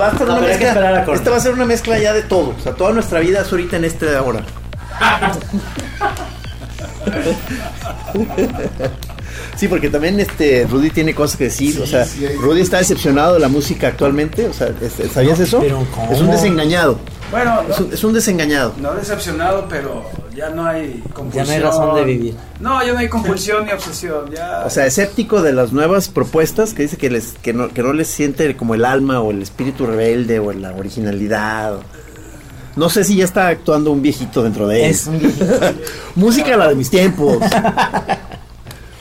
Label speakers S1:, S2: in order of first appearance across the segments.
S1: Va a
S2: No,
S1: una
S2: pero hay que esperar a
S1: mezcla.
S2: corte.
S1: Esta va a ser una mezcla ya de todo. O sea, toda nuestra vida es ahorita en este ahora. Sí, porque también este Rudy tiene cosas que decir. o sea, Rudy está decepcionado de la música actualmente. O sea, ¿sabías eso?
S2: Pero ¿cómo?
S1: Es un desengañado.
S3: Bueno,
S1: Es un, es un desengañado.
S3: no decepcionado, pero ya no hay compulsión.
S2: Ya no hay razón de vivir.
S3: No, ya no hay compulsión ni obsesión. Ya.
S1: O sea, escéptico de las nuevas propuestas que dice que les que no, que no les siente como el alma o el espíritu rebelde o la originalidad. No sé si ya está actuando un viejito dentro de él.
S2: Es un viejito.
S1: Música la de mis tiempos.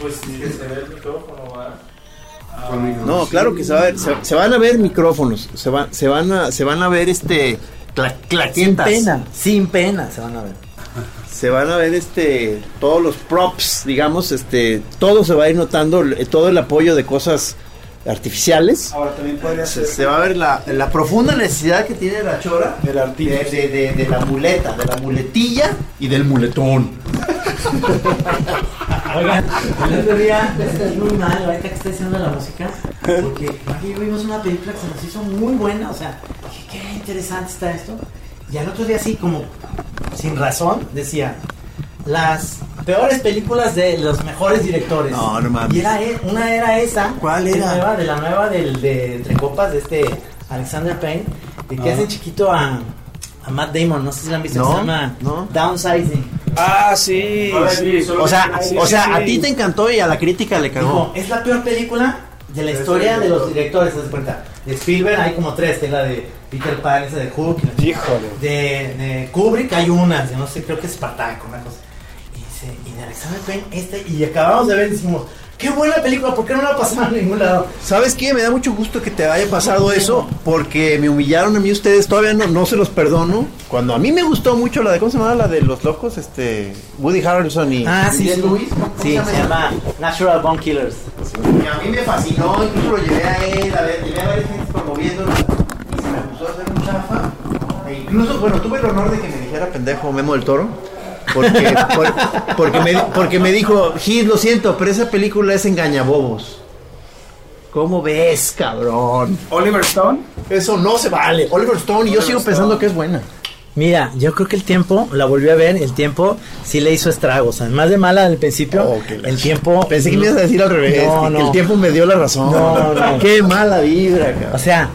S3: pues que se ve el micrófono, ¿va?
S1: No, claro que se, va a ver, se, se van a ver micrófonos, se, va- se van a se van a ver este cla-
S2: Sin pena, sin pena se van a ver.
S1: Se van a ver este todos los props, digamos, este todo se va a ir notando eh, todo el apoyo de cosas artificiales.
S3: Ahora también podría
S1: Se,
S3: ser
S1: se va a ver la, la profunda necesidad que tiene la chora
S3: del
S1: de, de- de- de la muleta, de la muletilla y del muletón.
S2: Oigan, el otro día me sentí muy mal ahorita que estoy haciendo la música. Porque aquí vimos una película que se nos hizo muy buena. O sea, dije, qué interesante está esto. Y al otro día, así como sin razón, decía: Las peores películas de los mejores directores.
S1: No, no mames.
S2: Y era, e- una era esa.
S1: ¿Cuál
S2: de
S1: era?
S2: nueva- de la nueva del, de Entre Copas, de este Alexander Payne. De que
S3: Ah.
S2: hace chiquito a, a Matt Damon. No sé si la han visto.
S1: No,
S2: se llama
S1: no.
S2: Downsizing.
S3: Ah, sí, sí.
S1: O sea,
S3: Sí,
S1: o sea,
S3: sí.
S1: a ti te encantó y a la crítica le
S2: Dijo,
S1: cagó.
S2: es la peor película de la historia de los directores, ¿te das cuenta? De Spielberg hay como tres, es la de Peter Pan, esa de Hook.
S3: Híjole.
S2: De, de Kubrick hay una, yo no sé, creo que es Spartaco, una cosa. De Alexander Payne, este, y acabamos de ver y decimos, qué buena película, ¿por qué no la pasaron en ningún lado?
S1: ¿Sabes qué? Me da mucho gusto que te haya pasado eso porque me humillaron a mí ustedes. Todavía no, no se los perdono. Cuando a mí me gustó mucho la de, ¿cómo se llama? La de los locos, este, Woody Harrelson y
S2: Ah, sí,
S1: Juliette
S2: sí.
S1: Lewis. ¿Cómo
S2: Sí,
S1: llama
S2: se llama Natural Bone Killers.
S1: Y a mí me fascinó, incluso lo llevé a él, a ver, llevé a varias gente promoviéndolo y se me acusó de ser un chafa. E incluso, bueno, tuve el honor de que me dijera pendejo Memo del Toro. Porque, por- porque, me, porque me dijo, Gis, lo siento, pero esa película es engañabobos. ¿Cómo ves, cabrón?
S3: Oliver Stone.
S1: Eso no se vale. Oliver Stone, y yo sigo
S3: Stone.
S1: pensando que es buena.
S2: Mira, yo creo que el tiempo, la volví a ver, el tiempo sí le hizo estragos. Además de mala al principio,
S1: Oh,
S2: el tiempo...
S1: Pensé que me ibas a decir al revés,
S2: No,
S1: que el tiempo me dio la razón.
S2: No, no.
S1: Qué mala vibra, cabrón.
S2: O sea,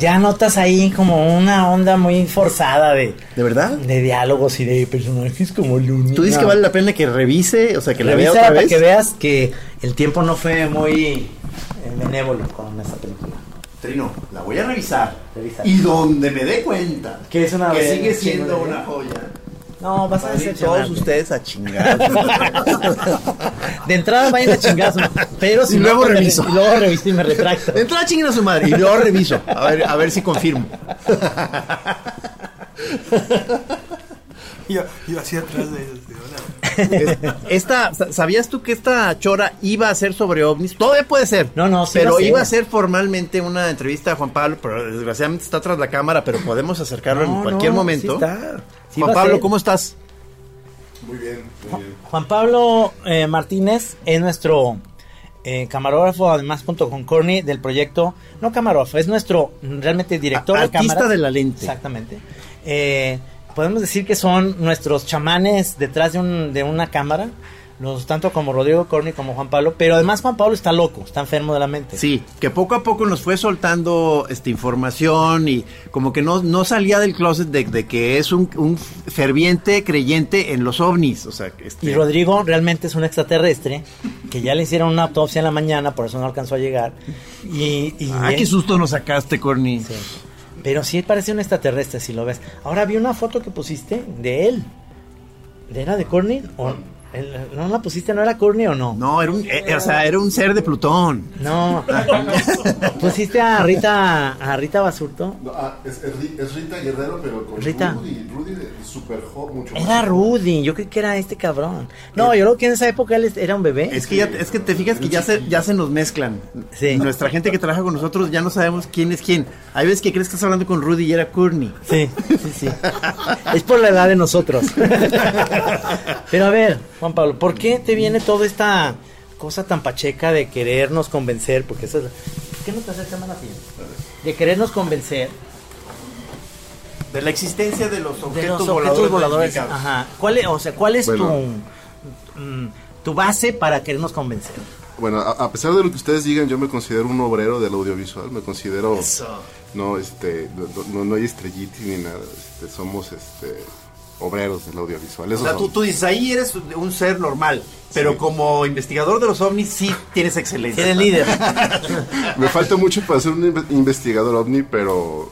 S2: ya notas ahí como una onda muy forzada de,
S1: ¿De verdad?
S2: de diálogos y de personajes como Looney.
S1: ¿Tú dices que vale la pena que revise? O sea, que la vea otra
S2: para
S1: vez.
S2: que veas que el tiempo no fue muy eh, benévolo con esta película.
S1: Trino, la voy a revisar.
S2: Revisa.
S1: Y donde me dé cuenta
S2: Que es una
S1: que sigue siendo una joya.
S2: No, vas a
S1: Van a ir
S2: decepcionar.
S1: todos ustedes a chingar.
S2: De entrada vayan a chingazo. Pero si
S1: Y luego
S2: me-
S1: reviso.
S2: Y luego reviso y me retracto.
S1: De entrada chinguen a su madre y luego reviso. A ver, a ver si confirmo.
S3: Yo, yo así atrás de ellos.
S1: Es- Esta, ¿Sabías tú que esta chora iba a ser sobre ovnis? Todavía puede ser.
S2: No, no, sí
S1: Pero iba a ser formalmente una entrevista a Juan Pablo, pero desgraciadamente está tras la cámara, pero podemos acercarlo en cualquier
S2: no,
S1: momento.
S2: sí está. Sí
S1: Juan Pablo. ¿cómo estás?
S4: Muy bien, muy bien.
S2: Juan Pablo eh, Martínez es nuestro eh, camarógrafo, además junto con Corny del proyecto, no camarógrafo, es nuestro realmente director
S1: A-
S2: de
S1: artista
S2: cámaras.
S1: de la lente.
S2: Exactamente. Eh, podemos decir que son nuestros chamanes detrás de, un, de una cámara, los, tanto como Rodrigo Corny como Juan Pablo, pero además Juan Pablo está loco, está enfermo de la mente.
S1: Sí, que poco a poco nos fue soltando esta información y como que no, no salía del closet de, de que es un, un ferviente creyente en los ovnis. O sea, este,
S2: Y Rodrigo realmente es un extraterrestre que ya le hicieron una autopsia en la mañana, por eso no alcanzó a llegar. Y, y
S1: Ay, qué susto nos sacaste, Corny.
S2: Sí. Pero sí parece un extraterrestre si lo ves. Ahora vi una foto que pusiste de él. ¿Era de Courtney? ¿O ¿No la pusiste? ¿No era Courtney o no?
S1: No, era un, eh, o sea, era un ser de Plutón.
S2: No. ¿Pusiste a Rita, a Rita Basurto?
S4: No, ah, es, es Ri- es Rita Guerrero, pero con
S2: Rita.
S4: Rudy. Rudy de Super Hot, mucho más.
S2: Era Rudy, yo creí que era este cabrón. No, yo creo que en esa época él era un bebé.
S1: Es que ya, es que te fijas que ya se, ya se nos mezclan.
S2: Sí.
S1: Nuestra gente que trabaja con nosotros ya no sabemos quién es quién. Hay veces que crees que estás hablando con Rudy y era Courtney.
S2: Sí, sí, sí. Es por la edad de nosotros. Pero a ver, Juan Pablo, ¿por qué te viene toda esta cosa tan pacheca de querernos convencer? Porque eso es... De querernos convencer
S1: De la existencia de los
S2: de
S1: objetos,
S2: los objetos voladores. Ajá. ¿Cuál es, o sea, ¿cuál es
S4: Bueno.
S2: tu, mm, tu base para querernos convencer?
S4: Bueno, a, a pesar de lo que ustedes digan, yo me considero un obrero del audiovisual. Me considero. No, este, no, no- no hay estrellitis ni nada. Este, somos este, obreros del audiovisual.
S1: O
S4: Eso
S1: sea, tú, dices, ahí eres un ser normal, pero
S4: Sí.
S1: como investigador de los ovnis sí tienes excelencia.
S2: Eres líder.
S4: Me falta mucho para ser un inve- investigador ovni, pero,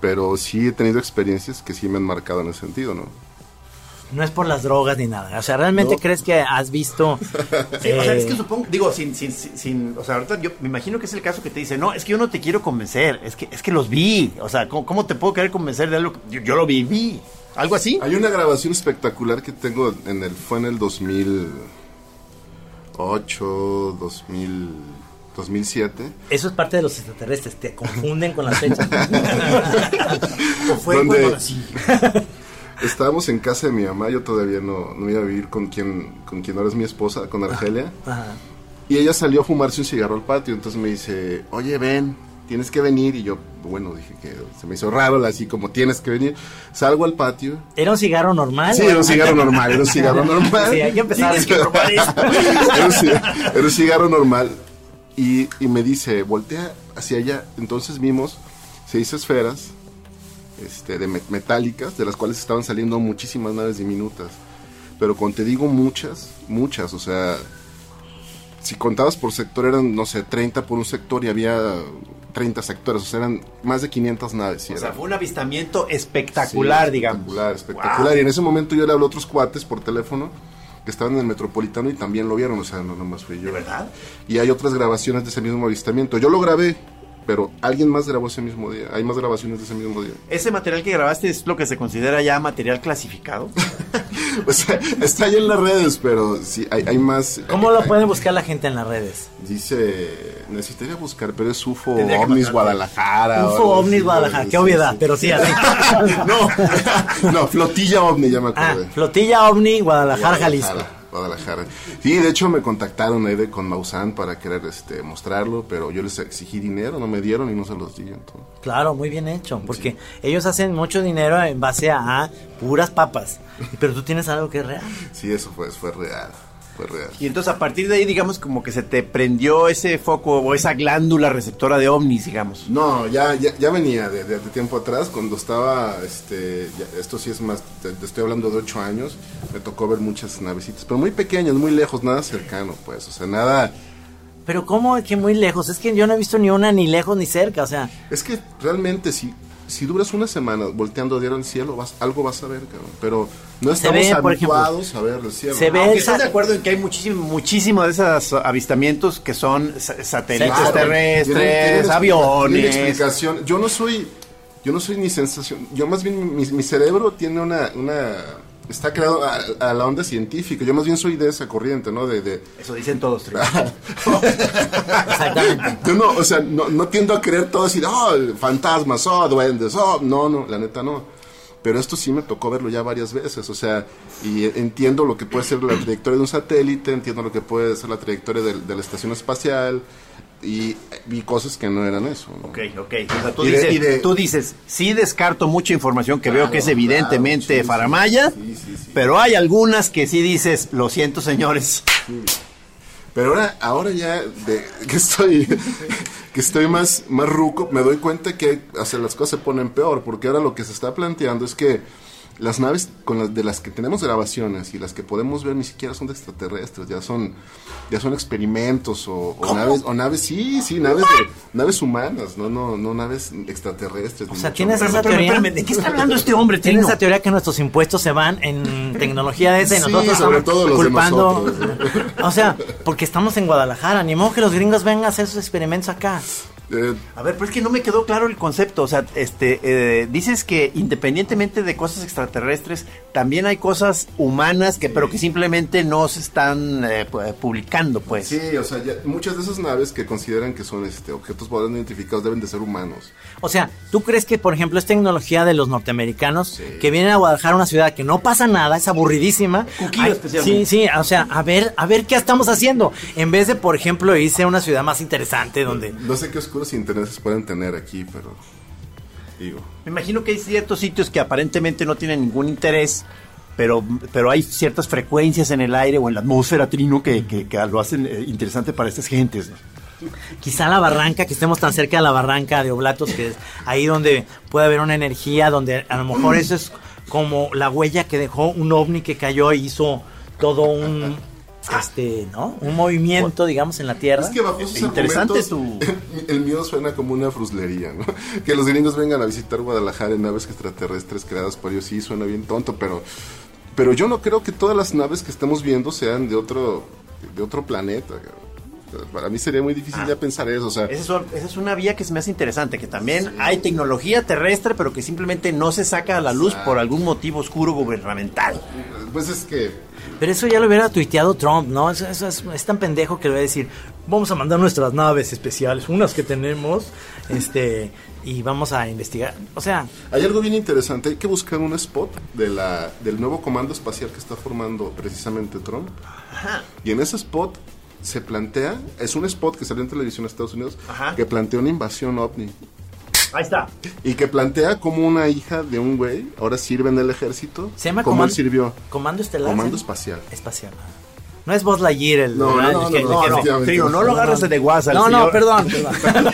S4: pero sí he tenido experiencias que sí me han marcado en ese sentido, ¿no?
S2: No es por las drogas ni nada. O sea, ¿realmente
S4: No.
S2: crees que has visto...
S1: Sí, o sea, es que
S2: eh,
S1: supongo, digo, sin, sin, sin, sin- o sea, ahorita yo me imagino que es el caso que te dice, no, es que yo no te quiero convencer, es que, es que los vi, o sea, ¿cómo, cómo te puedo querer convencer de algo? que- Yo, yo lo viví, algo así.
S4: Hay una grabación espectacular que tengo en el fue en el 2008, 2000, 2007.
S2: Eso es parte de los extraterrestres, te confunden con las fechas.
S1: O fue
S4: ¿Dónde?
S1: cuando nací.
S4: Estábamos en casa de mi mamá, yo todavía no, no iba a vivir con quien, con quien ahora es mi esposa, con Argelia.
S2: Ajá.
S4: Y ella salió a fumarse un cigarro al patio, entonces me dice, oye, ven, tienes que venir. Y yo, bueno, dije que se me hizo raro, así como tienes que venir. Salgo al patio.
S2: ¿Era un cigarro normal?
S4: Sí, era un cigarro normal, era un cigarro normal.
S2: Sí, hay que empezar.
S1: Tienes que probar esto.
S4: era, un, ci- era un cigarro normal. Y, y me dice, voltea hacia allá. Entonces vimos seis esferas este, de me- metálicas, de las cuales estaban saliendo muchísimas naves diminutas. Pero cuando te digo muchas, muchas, o sea, si contabas por sector eran, no sé, 30 por un sector y había 30 sectores, o sea, eran más de 500 naves.
S1: O sea,
S4: era-
S1: fue un avistamiento espectacular,
S4: Sí,
S1: digamos.
S4: Espectacular, espectacular. Y en ese momento yo le hablé a otros cuates por teléfono que estaban en el metropolitano y también lo vieron, o sea, no nomás fui yo.
S1: ¿De verdad?
S4: Y hay otras grabaciones de ese mismo avistamiento. Yo lo grabé, pero alguien más grabó ese mismo día. Hay más grabaciones de ese mismo día.
S1: ¿Ese material que grabaste es lo que se considera ya material clasificado?
S4: O sea, está ahí en las redes, pero sí, hay, hay más.
S2: ¿Cómo lo pueden buscar la gente en las redes?
S4: Dice, necesitaría buscar, pero es UFO OVNIS. Guadalajara.
S2: UFO OVNIS Guadalajara,
S4: sí,
S2: qué obviedad,
S4: sí.
S2: pero sí, así.
S4: no, no, Flotilla OVNI, ya me
S2: Ah,
S4: acordé.
S2: Flotilla OVNI, Guadalajara, Jalisco.
S4: Guadalajara. Sí, de hecho me contactaron ahí de, con Maussan para querer este, mostrarlo, pero yo les exigí dinero, no me dieron y no se los di. Entonces.
S2: Claro, muy bien hecho, porque ellos hacen mucho dinero en base a puras papas. Pero tú tienes algo que es real.
S4: Sí, eso fue, fue real, fue real.
S1: Y entonces a partir de ahí, digamos, como que se te prendió ese foco o esa glándula receptora de ovnis, digamos.
S4: No, ya, ya, ya venía de, de- de tiempo atrás, cuando estaba, este, ya- esto sí es más, te, te estoy hablando de ocho años, me tocó ver muchas navecitas, pero muy pequeñas, muy lejos, nada cercano, pues, o sea, nada,
S2: Pero ¿cómo que muy lejos? Es que yo no he visto ni una ni lejos ni cerca, o sea,
S4: es que realmente si, si duras una semana volteando diario al cielo, vas, algo vas a ver, cabrón, pero no estamos
S2: ve, ejemplo,
S4: habituados a ver el cielo.
S2: se ve-
S1: Aunque
S2: esa-
S1: de acuerdo en que hay muchísimo, muchísimo de esos avistamientos que son sa- satélites
S4: Claro,
S1: terrestres,
S4: tienen- tienen
S1: aviones.
S4: explicación. Yo no soy, yo no soy ni sensación. Yo más bien mi, mi cerebro tiene una, una, está creado a, a la onda científica. Yo más bien soy de esa corriente, ¿no? De, de
S1: Eso dicen todos.
S2: Exactamente.
S4: yo no, o sea, no, no tiendo a creer todo así, oh, fantasmas, oh, duendes, oh, no, no, la neta no. Pero esto sí me tocó verlo ya varias veces, o sea, y entiendo lo que puede ser la trayectoria de un satélite, entiendo lo que puede ser la trayectoria de, la estación espacial, y vi cosas que no eran eso. ¿no?
S1: Ok, ok. O sea, tú,
S4: Y de-
S1: dices,
S4: y de-
S1: tú dices, sí descarto mucha información que veo
S4: Claro,
S1: que es
S4: claro,
S1: evidentemente
S4: sí.
S1: faramaya,
S4: Sí, sí, sí.
S1: pero hay algunas que sí dices, lo siento señores.
S4: Pero ahora, ahora ya de, que estoy que estoy más, más ruco, me doy cuenta que las cosas se ponen peor, porque ahora lo que se está planteando es que las naves con las, de las que tenemos grabaciones y las que podemos ver ni siquiera son de extraterrestres, ya son ya son experimentos o, o naves o naves sí, sí, naves de, naves humanas, no no no naves extraterrestres.
S2: O sea, tienes esa teoría.
S1: espérame, ¿de qué está hablando este hombre,
S2: Tienes
S1: Trino?
S2: esa teoría que nuestros impuestos se van en tecnología de esa y
S4: Sí,
S2: nosotros
S4: sobre
S2: estamos
S4: todo los de
S2: culpando. O sea, porque estamos en Guadalajara, ni modo que los gringos vengan a hacer sus experimentos acá.
S4: Eh,
S1: A ver, pero es que no me quedó claro el concepto. O sea, este, eh, dices que independientemente de cosas extraterrestres, también hay cosas humanas que, pero que simplemente no se están eh, pu- publicando, pues.
S4: Sí, o sea, ya- muchas de esas naves que consideran que son este, objetos voladores identificados deben de ser humanos.
S2: O sea, ¿tú crees que, por ejemplo, es tecnología de los norteamericanos
S4: Sí.
S2: que vienen a Guadalajara, una ciudad que no pasa nada, es aburridísima? Ay. Sí, sí, o sea, a ver, a ver qué estamos haciendo. En vez de, por ejemplo, irse a una ciudad más interesante donde...
S4: No sé qué oscuros intereses pueden tener aquí, pero digo.
S1: Me imagino que hay ciertos sitios que aparentemente no tienen ningún interés, pero, pero hay ciertas frecuencias en el aire o en la atmósfera, Trino, que, que- que lo hacen eh, interesante para estas gentes. ¿no?
S2: Quizá la barranca, que estemos tan cerca de la barranca de Oblatos, que es ahí donde puede haber una energía, donde a lo mejor eso es como la huella que dejó un ovni que cayó y hizo todo un, este, ¿no? Un movimiento, digamos, en la Tierra.
S4: Es que bajo esos
S1: Interesante
S4: argumentos, el mío suena como una fruslería, ¿no? Que los gringos vengan a visitar Guadalajara en naves extraterrestres creadas por ellos, sí suena bien tonto, pero pero yo no creo que todas las naves que estamos viendo sean de otro de otro planeta. Para mí sería muy difícil ya pensar eso, o sea,
S1: Esa es, esa es una vía que se me hace interesante, que también hay tecnología terrestre, pero que simplemente no se saca a la luz por algún motivo oscuro gubernamental.
S4: pues es que
S2: Pero eso ya lo hubiera tuiteado Trump, ¿no? Eso, eso es, es tan pendejo que le va a decir, vamos a mandar nuestras naves especiales, unas que tenemos, este, y vamos a investigar. O sea,
S4: Hay algo bien interesante, hay que buscar un spot de la, del nuevo comando espacial que está formando precisamente Trump. Y en ese spot se plantea, es un spot que salió en televisión en Estados Unidos,
S1: Ajá.
S4: que plantea una invasión ovni.
S1: Ahí está.
S4: Y que plantea como una hija de un güey ahora sirve en el ejército.
S2: se llama Comando,
S4: sirvió.
S2: Comando Estelar.
S4: Comando
S2: ¿sí?
S4: espacial.
S2: Espacial. No es Buzz Lightyear el...
S4: No,
S2: ¿verdad?
S4: no, no, no,
S1: no lo agarres de al
S2: No, no, perdón, perdón.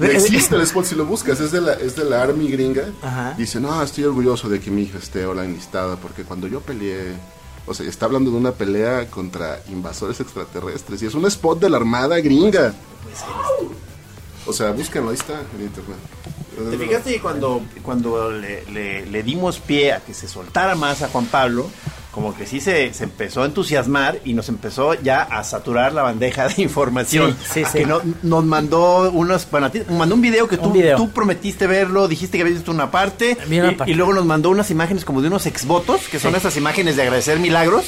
S4: Existe el spot si lo buscas, es de la, es de la Army gringa.
S2: Ajá.
S4: Dice, no, estoy orgulloso de que mi hija esté ahora enlistada, porque cuando yo peleé, o sea, está hablando de una pelea contra invasores extraterrestres, y es un spot de la Armada gringa. O sea, búsquenlo, ahí está en internet.
S1: ¿Te fijaste que cuando, cuando le, le- le dimos pie a que se soltara más a Juan Pablo, como que sí se, se empezó a entusiasmar y nos empezó ya a saturar la bandeja de información?
S2: Sí, sí.
S1: Que no- nos mandó unos, bueno, a ti- mandó un video que tú,
S2: Un video.
S1: tú prometiste verlo, dijiste que habías visto una parte,
S2: Vi una
S1: y,
S2: parte.
S1: y luego nos mandó unas imágenes como de unos exvotos, que son esas imágenes de agradecer milagros,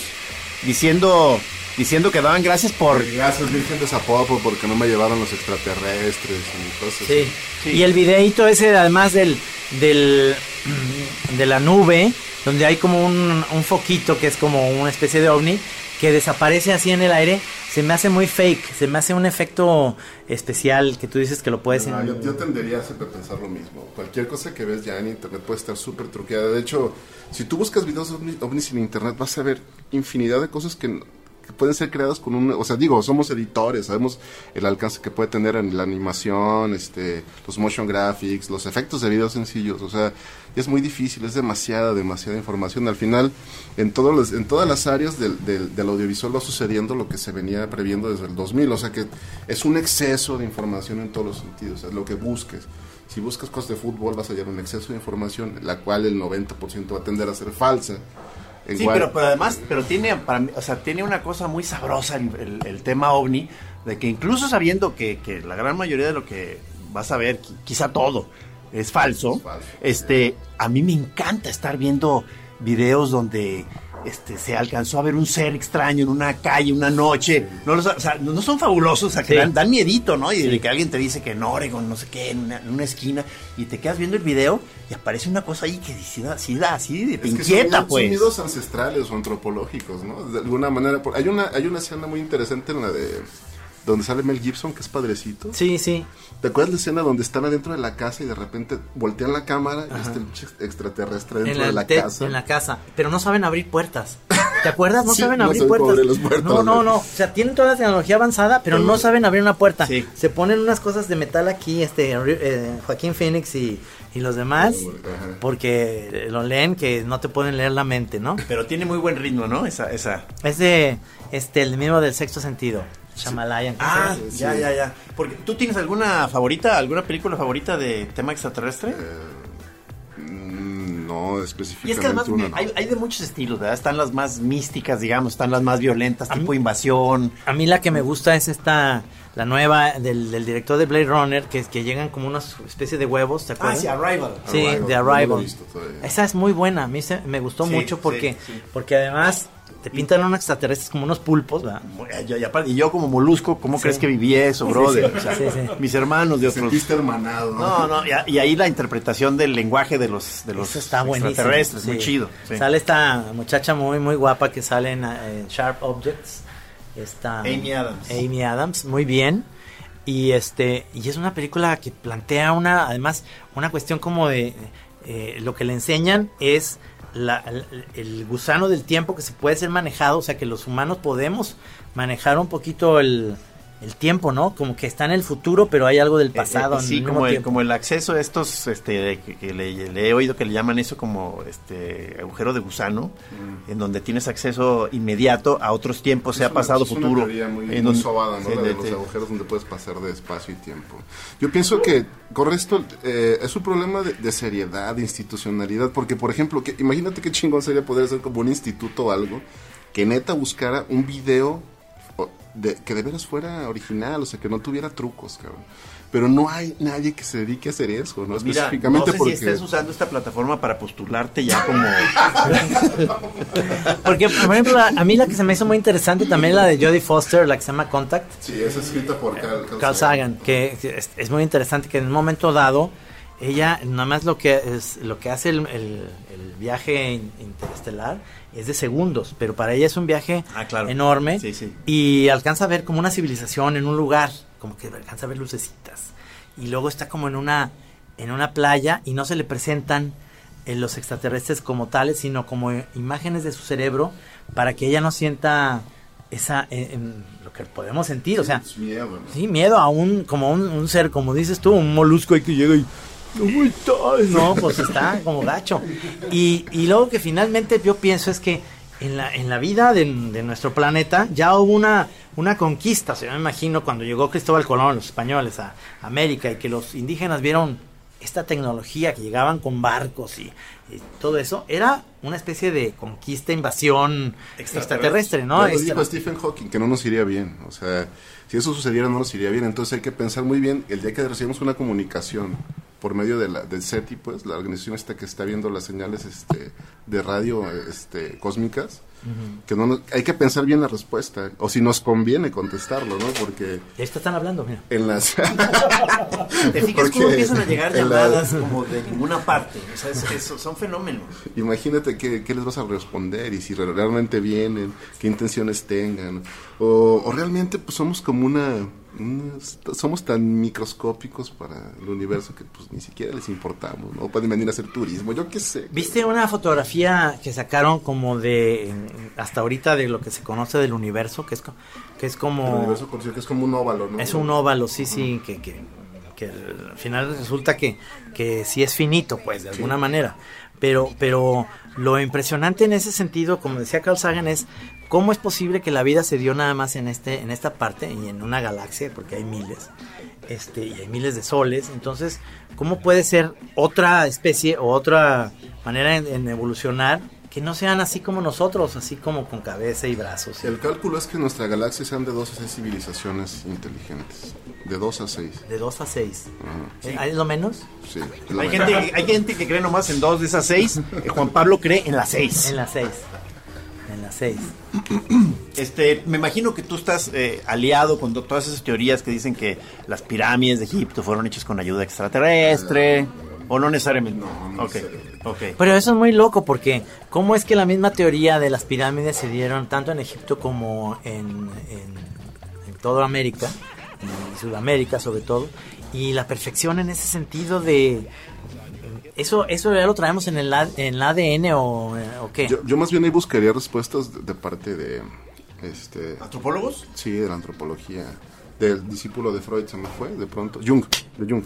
S1: diciendo, diciendo que daban gracias por...
S4: Gracias, Virgen de Zapopo, porque no me llevaron los extraterrestres y cosas
S2: Sí.
S4: así.
S2: Y el videíto ese, además del, del de la nube, donde hay como un, un foquito que es como una especie de ovni, que desaparece así en el aire, se me hace muy fake, se me hace un efecto especial que tú dices que lo puedes...
S4: No, yo, yo tendería siempre a pensar lo mismo. Cualquier cosa que ves ya en internet puede estar súper truqueada. De hecho, si tú buscas videos de ovni- ovnis en internet, vas a ver infinidad de cosas que, que pueden ser creadas con un... O sea, digo, somos editores, sabemos el alcance que puede tener en la animación, este, los motion graphics, los efectos de videos sencillos. O sea, es muy difícil, es demasiada, demasiada información. Al final, en, todos los- en todas las áreas del, del- del audiovisual va sucediendo lo que se venía previendo desde el 2000. O sea que es un exceso de información en todos los sentidos, es lo que busques. Si buscas cosas de fútbol vas a hallar un exceso de información, la cual el 90% va a tender a ser falsa. En
S1: Sí, pero, pero además, pero tiene, para o sea, tiene una cosa muy sabrosa el, el- el tema ovni, de que incluso sabiendo que, que la gran mayoría de lo que vas a ver, qui- quizá todo, es falso,
S4: Es falso.
S1: este, a mí me encanta estar viendo videos donde este, se alcanzó a ver un ser extraño en una calle, una noche, no, los- o sea, no son fabulosos, o sea, que
S2: Sí.
S1: dan, dan miedito, ¿no? Y de que alguien te dice que en Oregon, no sé qué, en una, en una esquina, y te quedas viendo el video y aparece una cosa ahí que sí da, sí da, sí, te
S4: Es que son
S1: inquieta,
S4: miedos- son
S1: pues.
S4: miedos ancestrales o antropológicos, ¿no? De alguna manera, hay una hay una escena muy interesante en la de donde sale Mel Gibson, que es padrecito.
S2: Sí, sí.
S4: ¿Te acuerdas la escena donde están adentro de la casa y de repente voltean la cámara y está el extraterrestre
S2: En
S4: dentro
S2: la,
S4: de la
S2: te-
S4: casa?
S2: en la casa. Pero no saben abrir puertas. ¿Te acuerdas? No
S4: Sí,
S2: saben abrir puertas.
S4: abrir las puertas,
S2: no, no, no. O sea, tienen toda la tecnología avanzada, pero no saben abrir una puerta.
S1: Sí.
S2: Se ponen unas cosas de metal aquí, este eh, Joaquín Phoenix y, y los demás,
S4: Ajá.
S2: porque lo leen que no te pueden leer la mente, ¿no?
S1: Pero tiene muy buen ritmo, ¿no? Esa, esa.
S2: Es de este el mismo del sexto sentido. Shamalayan. ¿cómo se
S1: Ah,
S2: llama?
S1: ya, ya, ya. Porque tú tienes alguna favorita, alguna película favorita de tema extraterrestre?
S4: Mm, No,
S1: y
S4: específicamente
S1: es que además
S4: una, no.
S1: hay, hay de muchos estilos, ¿verdad? Están las más místicas, digamos, están las más violentas,
S2: A
S1: tipo
S2: mí-
S1: invasión.
S2: A mí la que me gusta es esta, la nueva del, del director de Blade Runner, que, que llegan como una especie de huevos, ¿te
S1: Ah,
S2: acuerdas?
S1: sí, Arrival.
S2: Sí,
S4: Arrival,
S2: The
S4: no lo he
S2: Arrival. Esa es muy buena, a mí se- me gustó
S1: Sí,
S2: mucho porque,
S1: sí, sí.
S2: porque además te pintan unos extraterrestres como unos pulpos, ¿verdad?
S1: Y, aparte- y yo como molusco, ¿cómo
S2: Sí.
S1: crees que viví eso, brother?
S2: sí,
S1: O sea,
S2: sí, sí.
S1: Mis hermanos de otros...
S4: sentiste hermanado,
S1: No,
S4: ¿no?
S1: no, y, a- y ahí la interpretación del lenguaje de los, de los
S2: está
S1: extraterrestres, muy chido. sí.
S2: Sale esta muchacha muy, muy guapa que sale en, eh, Sharp Objects. Esta,
S1: Amy Adams.
S2: Amy Adams, muy bien. Y este y es una película que plantea una, además, una cuestión como de eh, lo que le enseñan es la- el, el gusano del tiempo que se puede ser manejado, o sea que los humanos podemos manejar un poquito el, el tiempo, ¿no? Como que está en el futuro, pero hay algo del
S1: Eh,
S2: pasado.
S1: eh, sí, como el,
S2: tiempo.
S1: como el acceso a estos, este, que, que le, le he oído que le llaman eso como este agujero de gusano, en donde tienes acceso inmediato a otros tiempos, sea
S4: una-
S1: pasado,
S4: es una
S1: futuro.
S4: teoría muy,
S1: en
S4: muy sobada, ¿no?
S1: sí,
S4: La de
S1: de-
S4: los agujeros donde puedes pasar de espacio y tiempo. Yo pienso que, con esto, eh, es un problema de, de seriedad, de institucionalidad, porque, por ejemplo, que, imagínate qué chingón sería poder ser como un instituto o algo que neta buscara un video de, que de veras fuera original, o sea, que no tuviera trucos, cabrón. Pero no hay nadie que se dedique a hacer eso, ¿no?
S1: Pues Mira,
S4: Específicamente
S1: no sé
S4: porque...
S1: si estés usando esta plataforma para postularte ya como...
S2: Porque, por ejemplo, a, mí la que se me hizo muy interesante también la de Jodie Foster, la que se llama Contact.
S4: Sí, es escrita por Carl,
S2: Carl Sagan, que que es, es muy interesante que en un momento dado ella nada más lo que es lo que hace el, el- el viaje in- interestelar es de segundos, pero para ella es un viaje
S1: Ah, claro.
S2: enorme
S1: Sí, sí.
S2: y alcanza a ver como una civilización en un lugar, como que alcanza a ver lucecitas y luego está como en una en una playa y no se le presentan eh, los extraterrestres como tales, sino como eh, imágenes de su cerebro para que ella no sienta esa eh, lo que podemos sentir, o sea,
S4: Es miedo, ¿no?
S2: Sí, miedo a un, como un, un ser, como dices tú, un molusco ahí que llega y... ¿Cómo estás? No, pues está como gacho. Y, y luego que finalmente yo pienso es que en la, en la vida de, de nuestro planeta ya hubo una, una conquista. O sea, yo me imagino cuando llegó Cristóbal Colón, los españoles, a América y que los indígenas vieron esta tecnología que llegaban con barcos y, y todo eso, era una especie de conquista, invasión extraterrestre, ¿no?
S4: Ya lo
S2: Extra-
S4: dijo Stephen Hawking que no nos iría bien. O sea, si eso sucediera no nos iría bien. Entonces hay que pensar muy bien el día que recibimos una comunicación por medio de la, del SETI, pues, la organización esta que está viendo las señales este, de radio este, cósmicas, que no nos- hay que pensar bien la respuesta. O si nos conviene contestarlo, ¿no? Porque
S2: De esto están hablando, mira.
S4: en las...
S1: ¿Te fijas
S4: Porque
S1: cómo empiezan a llegar
S4: la-
S1: llamadas como de ninguna parte? O sea, es- es- son fenómenos.
S4: Imagínate qué, qué les vas a responder y si re- realmente vienen, qué intenciones tengan. O, o realmente pues somos como una, una- Somos tan microscópicos para el universo que pues ni siquiera les importamos, ¿no? Pueden venir a hacer turismo, yo qué sé.
S2: ¿Viste una fotografía que sacaron como de hasta ahorita de lo que se conoce del universo, que es que es
S4: El
S2: como
S4: universo que es como un óvalo, ¿no?
S2: es un óvalo, sí, sí, que, que, que al final resulta que, que sí es finito, pues, de alguna manera. Pero, pero lo impresionante en ese sentido, como decía Carl Sagan, es cómo es posible que la vida se dio nada más en este, en esta parte y en una galaxia, porque hay miles, este, y hay miles de soles. Entonces, ¿cómo puede ser otra especie o otra manera en, en evolucionar que no sean así como nosotros, así como con cabeza y brazos?
S4: El cálculo es que en nuestra galaxia sean de dos a seis civilizaciones inteligentes. De dos a seis.
S2: De 2 a 6.
S4: Ajá.
S2: ¿Hay lo menos?
S4: Sí.
S1: Hay gente, hay gente que cree nomás en dos de esas seis. eh, Juan Pablo cree en las seis.
S2: En las 6. En las 6.
S1: Este, me imagino que tú estás eh, aliado con to- todas esas teorías que dicen que las pirámides de Egipto fueron hechas con ayuda extraterrestre. O no necesariamente.
S4: No, no
S1: Ok,
S4: necesariamente.
S1: Ok.
S2: Pero eso es muy loco porque ¿cómo es que la misma teoría de las pirámides se dieron tanto en Egipto como en, en, en toda América y Sudamérica sobre todo y la perfección en ese sentido de eso eso ya lo traemos en el A- en el ADN o, o qué
S4: Yo, yo más bien ahí buscaría respuestas de, de parte de este
S1: ¿Antropólogos?
S4: sí de la antropología del discípulo de Freud se me fue de pronto Jung de Jung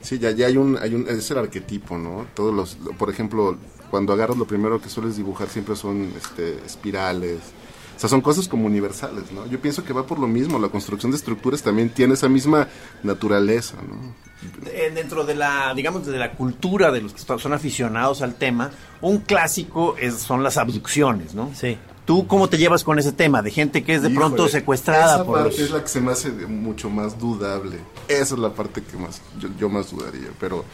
S4: sí ya ya hay un hay un es el arquetipo no todos los por ejemplo cuando agarras lo primero que sueles dibujar siempre son este espirales o sea, son cosas como universales, ¿no? Yo pienso que va por lo mismo. La construcción de estructuras también tiene esa misma naturaleza, ¿no?
S1: Eh, dentro de la, digamos, de la cultura de los que son aficionados al tema, un clásico es, son las abducciones, ¿no?
S2: Sí.
S1: ¿Tú cómo te llevas con ese tema de gente que es de pronto secuestrada
S4: esa
S1: por
S4: parte
S1: los...
S4: es la que se me hace mucho más dudable. Esa es la parte que más yo, yo más dudaría, pero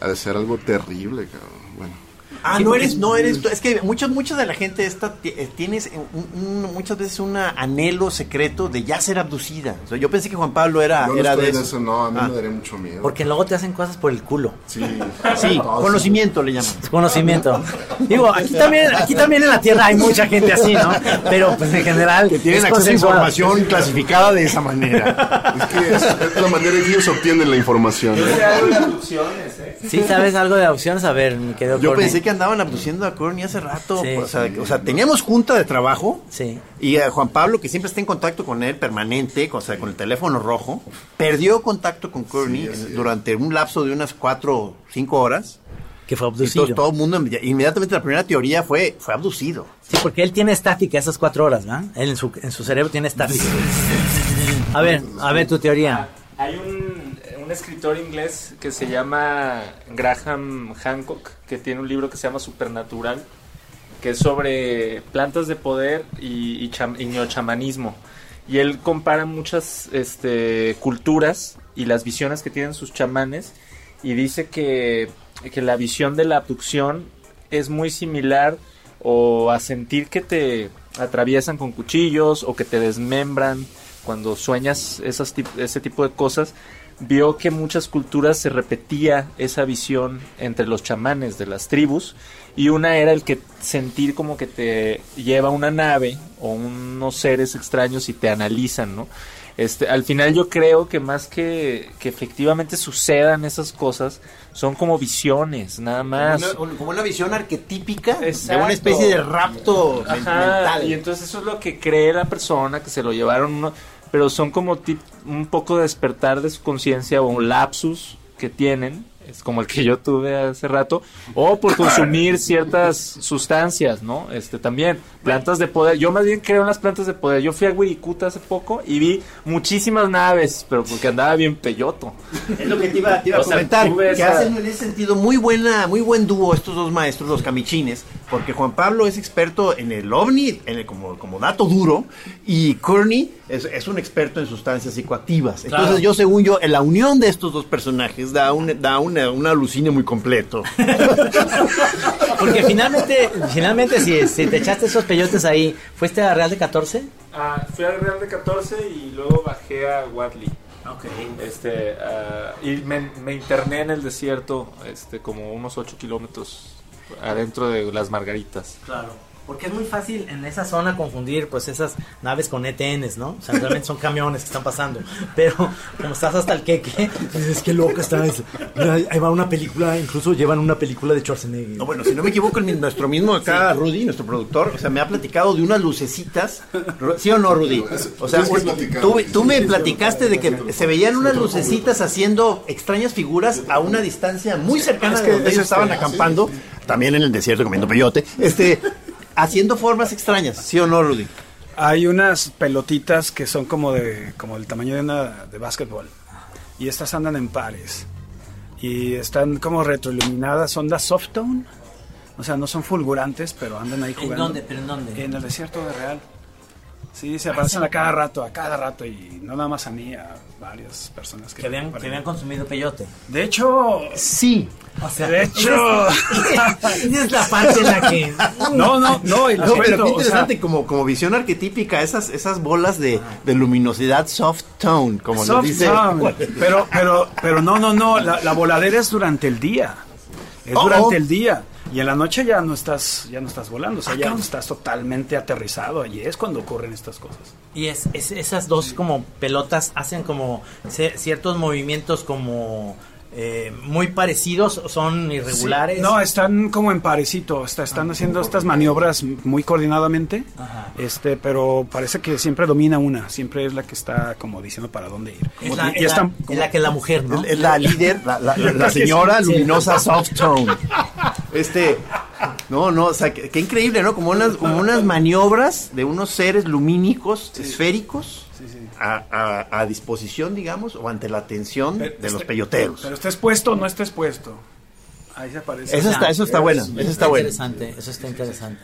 S4: ha de ser algo terrible, cabrón. Bueno.
S1: Ah,
S2: Sí,
S1: no eres, no eres, tú. es que muchos, mucha de la gente esta eh, tienes un- un- muchas veces un anhelo secreto de ya ser abducida. O sea, yo pensé que Juan Pablo era,
S4: Yo no
S1: era
S4: estoy
S1: de eso,
S4: no, a mí
S1: Ah.
S4: me daría mucho miedo.
S2: porque luego te hacen cosas por el culo
S4: Sí,
S1: Sí,
S4: No,
S1: conocimiento le llaman.
S2: conocimiento digo aquí también aquí también en la tierra hay mucha gente así no pero pues en general
S1: Que tienen
S2: es
S1: acceso a información clasificada de esa manera.
S4: Es que es, es la manera en que ellos obtienen la información.
S5: Yo algo de abducciones, ¿eh?
S2: sí sabes algo de opciones a ver mi querido
S1: Yo pensé que andaban abduciendo a Courtney hace rato.
S2: Sí.
S1: o, sea, o sea, teníamos junta de trabajo.
S2: sí
S1: Y a Juan Pablo, que siempre está en contacto con él permanente, o sea, con el teléfono rojo, perdió contacto con Courtney
S4: Sí,
S1: durante un lapso de unas cuatro o cinco horas.
S2: que fue abducido
S1: todo, todo el mundo, inmediatamente la primera teoría fue, fue abducido.
S2: Sí, porque él tiene estática esas cuatro horas, ¿verdad? Él en su, en su cerebro tiene estática. A ver, a ver tu teoría.
S5: Escritor inglés que se llama Graham Hancock, que tiene un libro que se llama Supernatural, que es sobre plantas de poder y, y, cham- y neochamanismo. Y él compara muchas este, culturas y las visiones que tienen sus chamanes y dice que, que la visión de la abducción es muy similar o a sentir que te atraviesan con cuchillos o que te desmembran cuando sueñas esas ese tipo de cosas vio que muchas culturas se repetía esa visión entre los chamanes de las tribus y una era el que sentir como que te lleva una nave o unos seres extraños y te analizan, ¿no? Este, al final yo creo que más que, que efectivamente sucedan esas cosas, son como visiones, nada más.
S1: Como una, como una visión arquetípica de
S5: Exacto.
S1: una especie de rapto
S5: Ajá,
S1: mental.
S5: y entonces eso es lo que cree la persona que se lo llevaron, uno- pero son como tip- un poco de despertar de su conciencia o un lapsus que tienen, es como el que yo tuve hace rato, o por consumir ciertas sustancias, ¿no? Este también, plantas de poder. Yo más bien creo en las plantas de poder. Yo fui a Wirikuta hace poco y vi muchísimas naves, pero porque andaba bien peyoto.
S1: Es lo que te iba, te iba a
S5: sea,
S1: comentar, que hacen en ese sentido muy buena, muy buen dúo estos dos maestros, los camichines, porque Juan Pablo es experto en el ovni, en el- como, como dato duro, y Courtney es, es un experto en sustancias psicoactivas. Entonces
S2: Claro.
S1: yo, según yo, en la unión de estos dos personajes da un, da una, un alucine muy completo.
S2: Porque finalmente, finalmente si, si te echaste esos peyotes ahí, ¿fuiste a Real de 14?
S5: Ah, fui al Real de 14 y luego bajé a Wadley. Este, ah, y me, me interné en el desierto, este, como unos 8 kilómetros adentro de las Margaritas.
S2: Claro. Porque es muy fácil en esa zona confundir pues esas naves con ETNs, ¿no? O sea, realmente son camiones que están pasando. Pero como estás hasta el queque, dices, qué loca está eso. Mira, ahí va una película, incluso llevan una película de Schwarzenegger.
S1: No, bueno, si no me equivoco, el nuestro mismo acá, Rudy, nuestro productor, o sea, me ha platicado de unas lucecitas. ¿Sí o no, Rudy? O sea,
S4: que
S1: tú, tú me platicaste de que se veían unas lucecitas haciendo extrañas figuras a una distancia muy cercana de donde ellos estaban acampando, también en el desierto comiendo peyote, este, haciendo formas extrañas. ¿Sí o no, Rudy?
S3: Hay unas pelotitas que son como de como el tamaño de una de básquetbol y estas andan en pares y están como retroiluminadas, son las softone, o sea, no son fulgurantes, pero andan ahí
S2: ¿En
S3: jugando.
S2: dónde? ¿Pero en dónde?
S3: En el desierto de Real. Sí, se aparecen a cada rato, a cada rato y no nada más a mí, a varias personas que,
S2: Que habían, que habían consumido peyote.
S3: De hecho,
S1: Sí.
S2: O sea,
S3: de hecho,
S2: esa es la parte en la que...
S3: no, no, no, y
S1: No,
S3: lo
S1: pero qué
S3: o sea,
S1: interesante, como, como visión arquetípica, esas, esas bolas de, de luminosidad soft tone, como lo
S3: Soft
S1: dice.
S3: sound. Pero, pero, pero no, no, no. La, la voladera es durante el día. Es
S1: Oh,
S3: durante
S1: oh.
S3: el día. Y en la noche ya no estás, ya no estás volando, o sea, ya estás totalmente aterrizado. Y es cuando ocurren estas cosas.
S2: Y es, es- esas dos como pelotas hacen como ciertos movimientos como eh, muy parecidos, son irregulares.
S3: Sí, No, están como en parecito, está- están haciendo estas maniobras muy coordinadamente,
S2: Ajá.
S3: este, pero parece que siempre domina una, siempre es la que está como diciendo para dónde ir.
S2: es
S3: Como-
S2: la,
S3: y
S2: es
S3: están
S2: la-
S3: como-
S2: es la que la mujer, ¿no?
S1: Es, la líder, la, la- la- la señora luminosa soft tone. Este, no, no, o sea, qué, qué increíble, ¿no? Como unas, como unas maniobras de unos seres lumínicos, esféricos, A, a- a disposición, digamos, o ante la atención
S3: Pero
S1: de los
S3: esté-
S1: peyoteros.
S3: Pero estés puesto o no estés puesto. Ahí se aparece.
S1: Eso está, eso está bueno, eso está bueno.
S2: interesante, eso está interesante.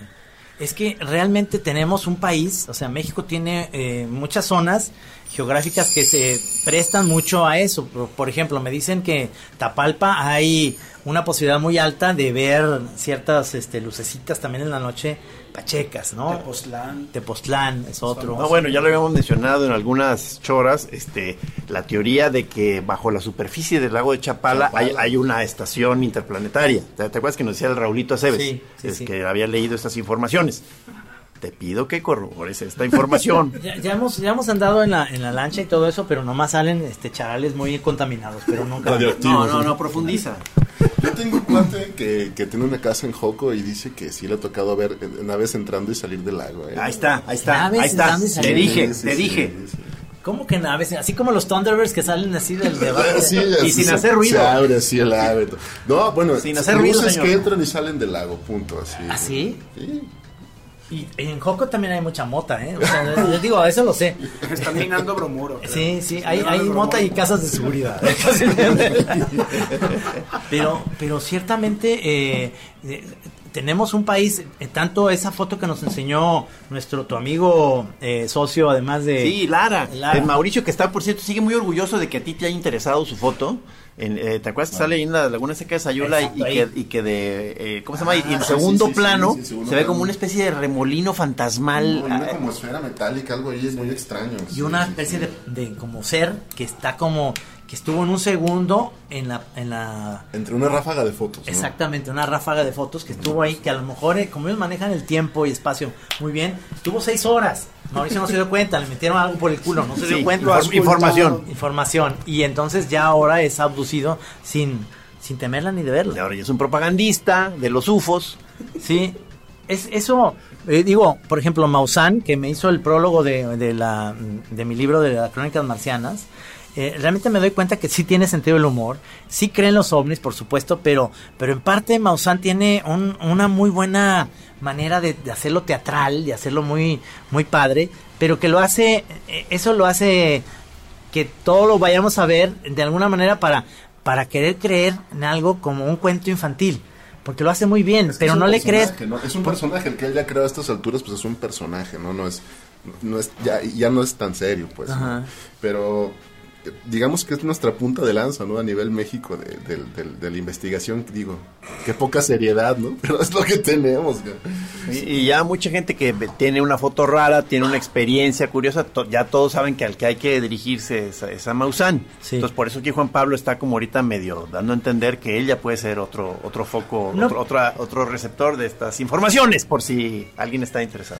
S2: Es que realmente tenemos un país, o sea, México tiene eh, muchas zonas geográficas que se prestan mucho a eso. Por, por ejemplo, me dicen que Tapalpa hay una posibilidad muy alta de ver ciertas este, lucecitas también en la noche pachecas, ¿no?
S3: Tepoztlán.
S2: Tepoztlán es otro.
S1: No, bueno, ya lo habíamos mencionado en algunas choras, este, la teoría de que bajo la superficie del lago de Chapala, Hay, hay una estación interplanetaria. ¿Te, te acuerdas que nos decía el Raulito Aceves?
S2: Sí, sí,
S1: es
S2: sí.
S1: que había leído estas informaciones. Te pido que corrobores esta información.
S2: Ya, ya hemos, ya hemos andado en la, en la lancha y todo eso, pero nomás salen este charales muy contaminados, pero nunca.
S1: no, no, no, profundiza.
S4: Yo tengo un cuate que, que tiene una casa en Joco y dice que sí le ha tocado ver naves entrando y salir del lago. ¿eh?
S1: Ahí está, ahí está,
S2: Naves
S1: ahí está.
S2: entrando y
S1: Te dije,
S4: Sí,
S1: te
S4: sí,
S1: dije.
S4: sí, sí.
S2: ¿Cómo que naves? Así como los Thunderbirds que salen así del debate.
S4: Sí,
S1: Y
S4: así
S1: sin
S4: se-
S1: hacer ruido.
S4: Se abre así el ave. No, bueno,
S1: Sin hacer ruido,
S4: luces
S1: señor.
S4: que entran y salen del lago, punto. Así.
S2: ¿Ah, sí? Y en Joco también hay mucha mota, ¿eh? O sea, les digo, eso lo sé.
S3: Están minando bromuro. creo.
S2: Sí, sí, hay,
S3: Están
S2: hay mota y casas de seguridad. pero, pero ciertamente eh, eh, tenemos un país, eh, tanto esa foto que nos enseñó nuestro tu amigo eh, socio, además de
S1: Sí, Lara.
S2: Lara.
S1: El Mauricio, que está, por cierto, sigue muy orgulloso de que a ti te haya interesado su foto. En, eh, ¿Te acuerdas que sale ahí en la Laguna Seca de Sayula y,
S2: Exacto,
S1: y que, y que de. eh, ¿Cómo se llama? y en
S4: sí,
S1: segundo
S4: sí, sí,
S1: plano
S4: sí, segundo
S1: se ve como una especie de remolino fantasmal.
S4: Una
S1: ah,
S4: como esfera metálica, algo ahí es muy extraño.
S2: y
S4: sí,
S2: una
S4: sí,
S2: especie
S4: sí.
S2: de, de como ser que está como que estuvo en un segundo en la en la
S4: Entre una ráfaga de fotos. ¿no?
S2: Exactamente, una ráfaga de fotos que estuvo ahí, que a lo mejor, eh, como ellos manejan el tiempo y espacio muy bien, estuvo seis horas. Mauricio no se dio cuenta, le metieron algo por el culo, no se dio
S1: Sí,
S2: cuenta.
S1: inform- información.
S2: Información. Y entonces ya ahora es abducido sin, sin temerla ni de
S1: Y
S2: verla.
S1: ahora ya es un propagandista de los UFOs.
S2: Sí, es eso. eh, digo, por ejemplo, Maussan, que me hizo el prólogo de, de la, de mi libro de las crónicas marcianas, eh, realmente me doy cuenta que sí tiene sentido el humor, sí creen los ovnis, por supuesto, pero, pero en parte Maussan tiene un- una muy buena manera de, de hacerlo teatral, de hacerlo muy, muy padre, pero que lo hace, eh, eso lo hace que todo lo vayamos a ver de alguna manera para, para querer creer en algo como un cuento infantil. Porque lo hace muy bien,
S4: Es
S2: pero no le crees.
S4: Es un personaje, el que él ya creó a estas alturas, pues es un personaje, ¿no? No es, no es ya, ya no es tan serio, pues. Pero digamos que es nuestra punta de lanza, ¿no? A nivel México de, de- de- de la investigación, digo, qué poca seriedad, ¿no? Pero es lo que tenemos.
S1: Y, y ya mucha gente que tiene una foto rara, tiene una experiencia curiosa, to- ya todos saben que al que hay que dirigirse es, a- es a Maussan.
S2: Sí.
S1: Entonces por eso aquí Juan Pablo está como ahorita medio dando a entender que él ya puede ser otro otro foco,
S2: No.
S1: otro, otra- otro receptor de estas informaciones, por si alguien está interesado.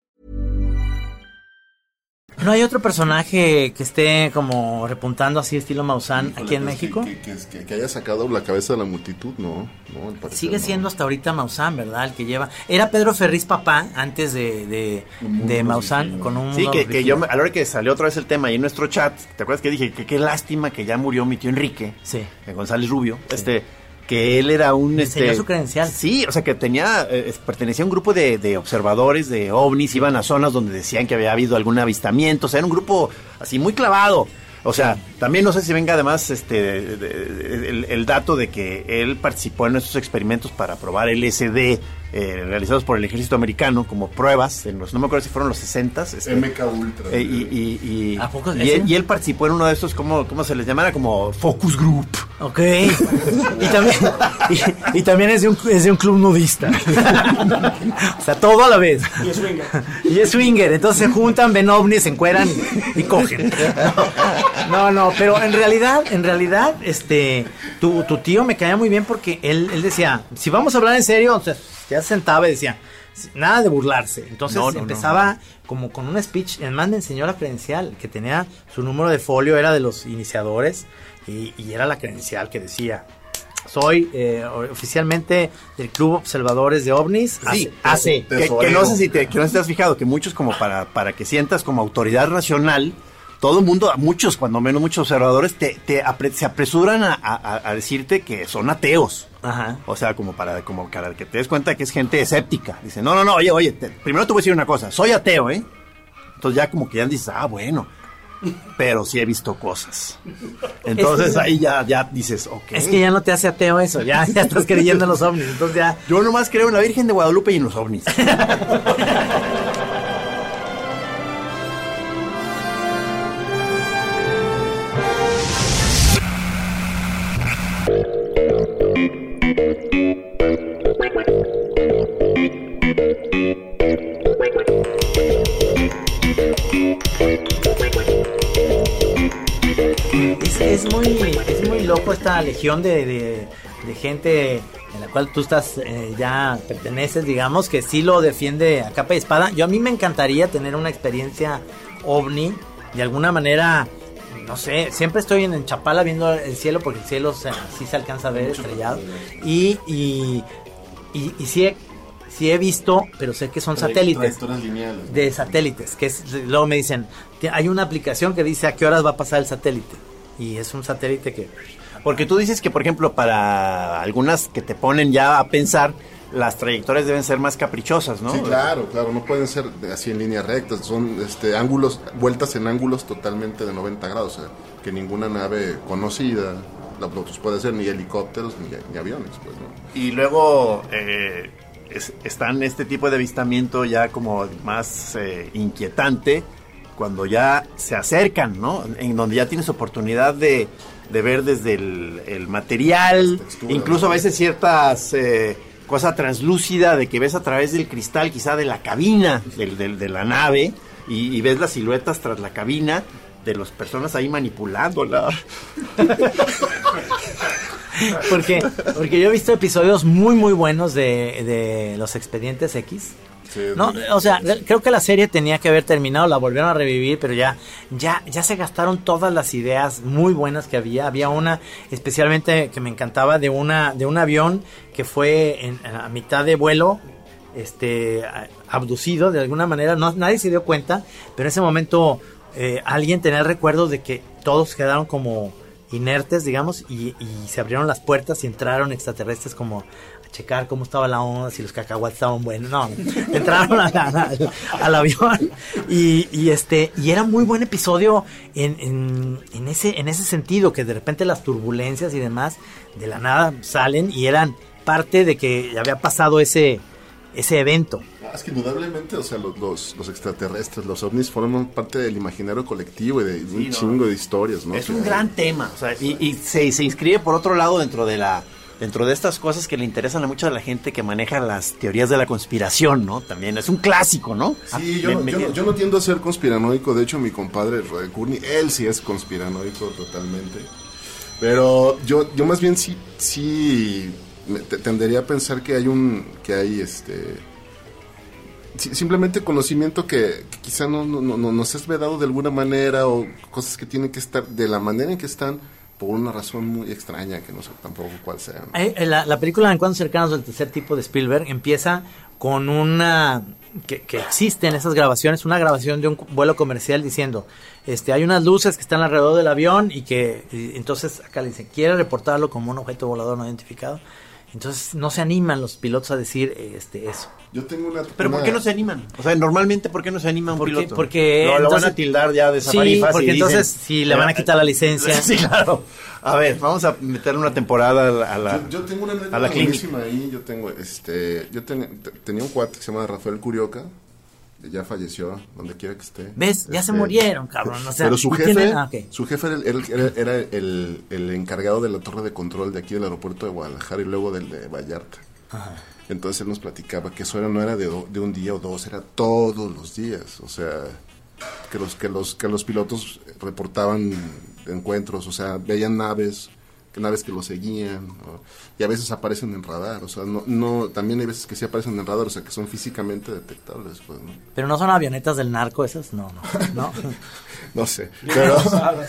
S2: ¿No hay otro personaje que esté como repuntando así estilo Maussan
S4: Híjole,
S2: aquí en
S4: pues,
S2: México?
S4: Que, que- que- que haya sacado la cabeza de la multitud, no. no al parecer
S2: Sigue
S4: no.
S2: siendo hasta ahorita Maussan, ¿verdad? El que lleva. Era Pedro Ferriz papá antes de, de, de Maussan con un.
S1: Sí, que, yo, me- a la hora que salió otra vez el tema ahí en nuestro chat, ¿te acuerdas que dije que qué lástima que ya murió mi tío Enrique?
S2: Sí.
S1: eh, González Rubio, este, que él era un...
S2: Le
S1: Este,
S2: enseñó su credencial.
S1: Sí, o sea que tenía, eh, pertenecía a un grupo de, de observadores de ovnis, iban a zonas donde decían que había habido algún avistamiento, o sea, era un grupo así muy clavado. O sea, también no sé si venga además este de- de- el, el dato de que él participó en estos experimentos para probar LSD eh, realizados por el ejército americano como pruebas, en los, no me acuerdo si fueron los 60 este,
S4: MK Ultra.
S1: eh, y, y- y-
S2: ¿A poco
S1: y él, y él participó en uno de estos, como, ¿cómo se les llamara? Como focus group.
S2: Ok. Y también, y, y también es, de un, es de un club nudista. o sea, todo a la vez.
S3: Y es swinger.
S2: Y es swinger. Entonces se juntan, ven ovnis, se encueran y cogen. No, no, pero en realidad, en realidad, este, tu, tu tío me caía muy bien porque él, él decía, si vamos a hablar en serio, o sea, ya se sentaba y decía, nada de burlarse. Entonces
S1: No, no, no.
S2: empezaba como con un speech, además me enseñó la credencial, que tenía su número de folio, era de los iniciadores, y, y era la credencial que decía, soy eh, oficialmente del Club Observadores de OVNIs,
S1: Sí,
S2: hace,
S1: que, que no sé si te, que no has fijado que muchos como para, para que sientas como autoridad racional, todo el mundo, muchos, cuando menos muchos observadores, te, te apre- se apresuran a, a- a decirte que son ateos.
S2: Ajá.
S1: O sea, como para, como para que te des cuenta que es gente escéptica. Dice, no, no, no, oye, oye, te- primero te voy a decir una cosa, soy ateo, ¿eh? Entonces ya como que ya dices, ah, bueno, pero sí he visto cosas. Entonces ahí ya, ya dices, ok.
S2: Es que ya no te hace ateo eso, ya, ya estás creyendo en los ovnis, entonces ya...
S1: Yo nomás creo en la Virgen de Guadalupe y en los ovnis.
S2: legión de, de- de gente en la cual tú estás eh, ya perteneces, digamos, que sí lo defiende a capa y espada. Yo a mí me encantaría tener una experiencia ovni, de alguna manera, no sé, siempre estoy en, en Chapala viendo el cielo porque el cielo se- sí se alcanza a ver estrellado. Y, y, y, y sí, he, sí he visto, pero sé que son satélites
S4: lineales.
S2: de satélites, que es, luego me dicen, "Ti- hay una aplicación que dice a qué horas va a pasar el satélite. Y es un satélite que...
S1: Porque tú dices que, por ejemplo, para algunas que te ponen ya a pensar, las trayectorias deben ser más caprichosas, ¿no?
S4: Sí, claro, claro, no pueden ser así en línea recta, son este, ángulos, vueltas en ángulos totalmente de 90 grados, o sea, que ninguna nave conocida la pues, puede ser, ni helicópteros ni, ni aviones, pues, ¿no?
S1: Y luego eh, es- están este tipo de avistamiento ya como más eh, inquietante cuando ya se acercan, ¿no? En donde ya tienes oportunidad de, de ver desde el, el material, incluso a veces ciertas eh, cosa translúcida de que ves a través del cristal quizá de la cabina del- del- de la nave y, y ves las siluetas tras la cabina de las personas ahí manipulándola.
S2: Porque, porque yo he visto episodios muy, muy buenos de, de los expedientes X.
S4: Sí,
S2: No, o sea, re- creo que la serie tenía que haber terminado, la volvieron a revivir, pero ya, ya, ya se gastaron todas las ideas muy buenas que había. Había una especialmente que me encantaba de una, de un avión que fue en, a mitad de vuelo, este, abducido de alguna manera. No, nadie se dio cuenta, pero en ese momento eh, alguien tenía el recuerdo de que todos quedaron como inertes, digamos, y, y se abrieron las puertas y entraron extraterrestres como checar cómo estaba la onda, si los cacahuates estaban buenos. No, entraron a la- al, al avión y, y este y era muy buen episodio en, en, en ese en ese sentido que de repente las turbulencias y demás de la nada salen y eran parte de que había pasado ese ese evento.
S4: Es que indudablemente, o sea, los, los, los extraterrestres, los ovnis forman parte del imaginario colectivo y de, de un
S1: ¿no?
S4: chingo de historias, ¿no?
S1: Es
S4: Que
S1: un
S4: hay.
S1: gran tema, o sea, y, y se, se inscribe por otro lado dentro de la dentro de estas cosas que le interesan a mucha de la gente que maneja las teorías de la conspiración, ¿no? También es un clásico, ¿no?
S4: Sí,
S1: Ah,
S4: yo,
S1: me-
S4: no,
S1: me-
S4: yo, no, yo no tiendo a ser conspiranoico. De hecho, mi compadre Roy Courtney, él sí es conspiranoico totalmente. Pero yo, yo más bien sí, sí tendería a pensar que hay un, que hay este, si- simplemente conocimiento que, que quizá no, no, no, no nos es vedado de alguna manera o cosas que tienen que estar de la manera en que están por una razón muy extraña que no sé tampoco cuál sea.
S2: Eh, eh, La, la película Encuentros cercanos del tercer tipo de Spielberg empieza con una que, que existe en esas grabaciones, una grabación de un vuelo comercial diciendo, este, hay unas luces que están alrededor del avión y que y entonces acá le dice, quiere reportarlo como un objeto volador no identificado. Entonces no se animan los pilotos a decir este eso.
S4: Yo tengo una...
S1: Pero ¿por
S4: una-
S1: qué no se animan? O sea, normalmente ¿por qué no se anima un
S2: Porque-
S1: piloto?
S2: porque
S1: lo, lo van a
S2: entonces-
S1: tildar ya de
S2: Sí, porque
S1: y dicen-
S2: entonces sí, le van a quitar la licencia.
S1: Sí, claro. A ver, vamos a meterle una temporada a la, a la-
S4: Yo, yo tengo una
S1: a la clínica.
S4: buenísima ahí. Yo tengo, este, yo ten- te- tenía un cuate que se llama Rafael Curioca ya falleció, donde quiera que esté.
S2: ¿Ves? Ya se
S4: Este,
S2: murieron, cabrón. O sea,
S4: pero su
S2: ¿y
S4: jefe,
S2: tiene- ah,
S4: su jefe era, el, era- era el, el encargado de la torre de control de aquí del aeropuerto de Guadalajara y luego del de Vallarta. Entonces él nos platicaba que eso era, no era de, do- de un día o dos, era todos los días. O sea, que los, que los, que los pilotos reportaban encuentros, o sea, veían naves, naves que los seguían, ¿no? y a veces aparecen en radar, o sea, no, no, también hay veces que sí aparecen en radar, o sea, que son físicamente detectables, pues, ¿no?
S2: Pero no son avionetas del narco esas, no, no. no.
S4: No sé, pero,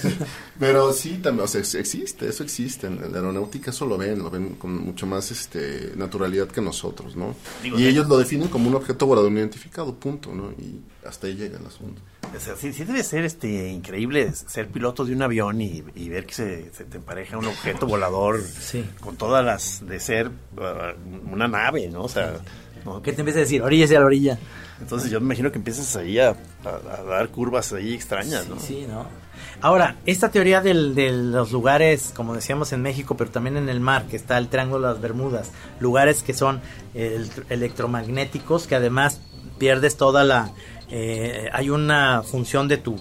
S4: pero sí, también, o sea, existe, eso existe. En la aeronáutica eso lo ven, lo ven con mucho más este, naturalidad que nosotros, ¿no?
S1: Digo,
S4: y
S1: de-
S4: ellos lo definen como un objeto volador no identificado, punto, ¿no? Y hasta ahí llega el asunto.
S1: O sea, sí, sí debe ser este increíble ser piloto de un avión y, y ver que se, se te empareja un objeto volador
S2: Sí.
S1: con todas las de ser uh, una nave, ¿no? O sea, ¿no?
S2: ¿Qué te empieza a decir? Oríllese a la orilla.
S1: Entonces yo me imagino que empiezas ahí a, a- a dar curvas ahí extrañas, ¿no?
S2: Sí, ¿no? Ahora, esta teoría del- de los lugares, como decíamos en México, pero también en el mar, que está el Triángulo de las Bermudas, lugares que son eh, electromagnéticos, que además pierdes toda la... eh, hay una función de tu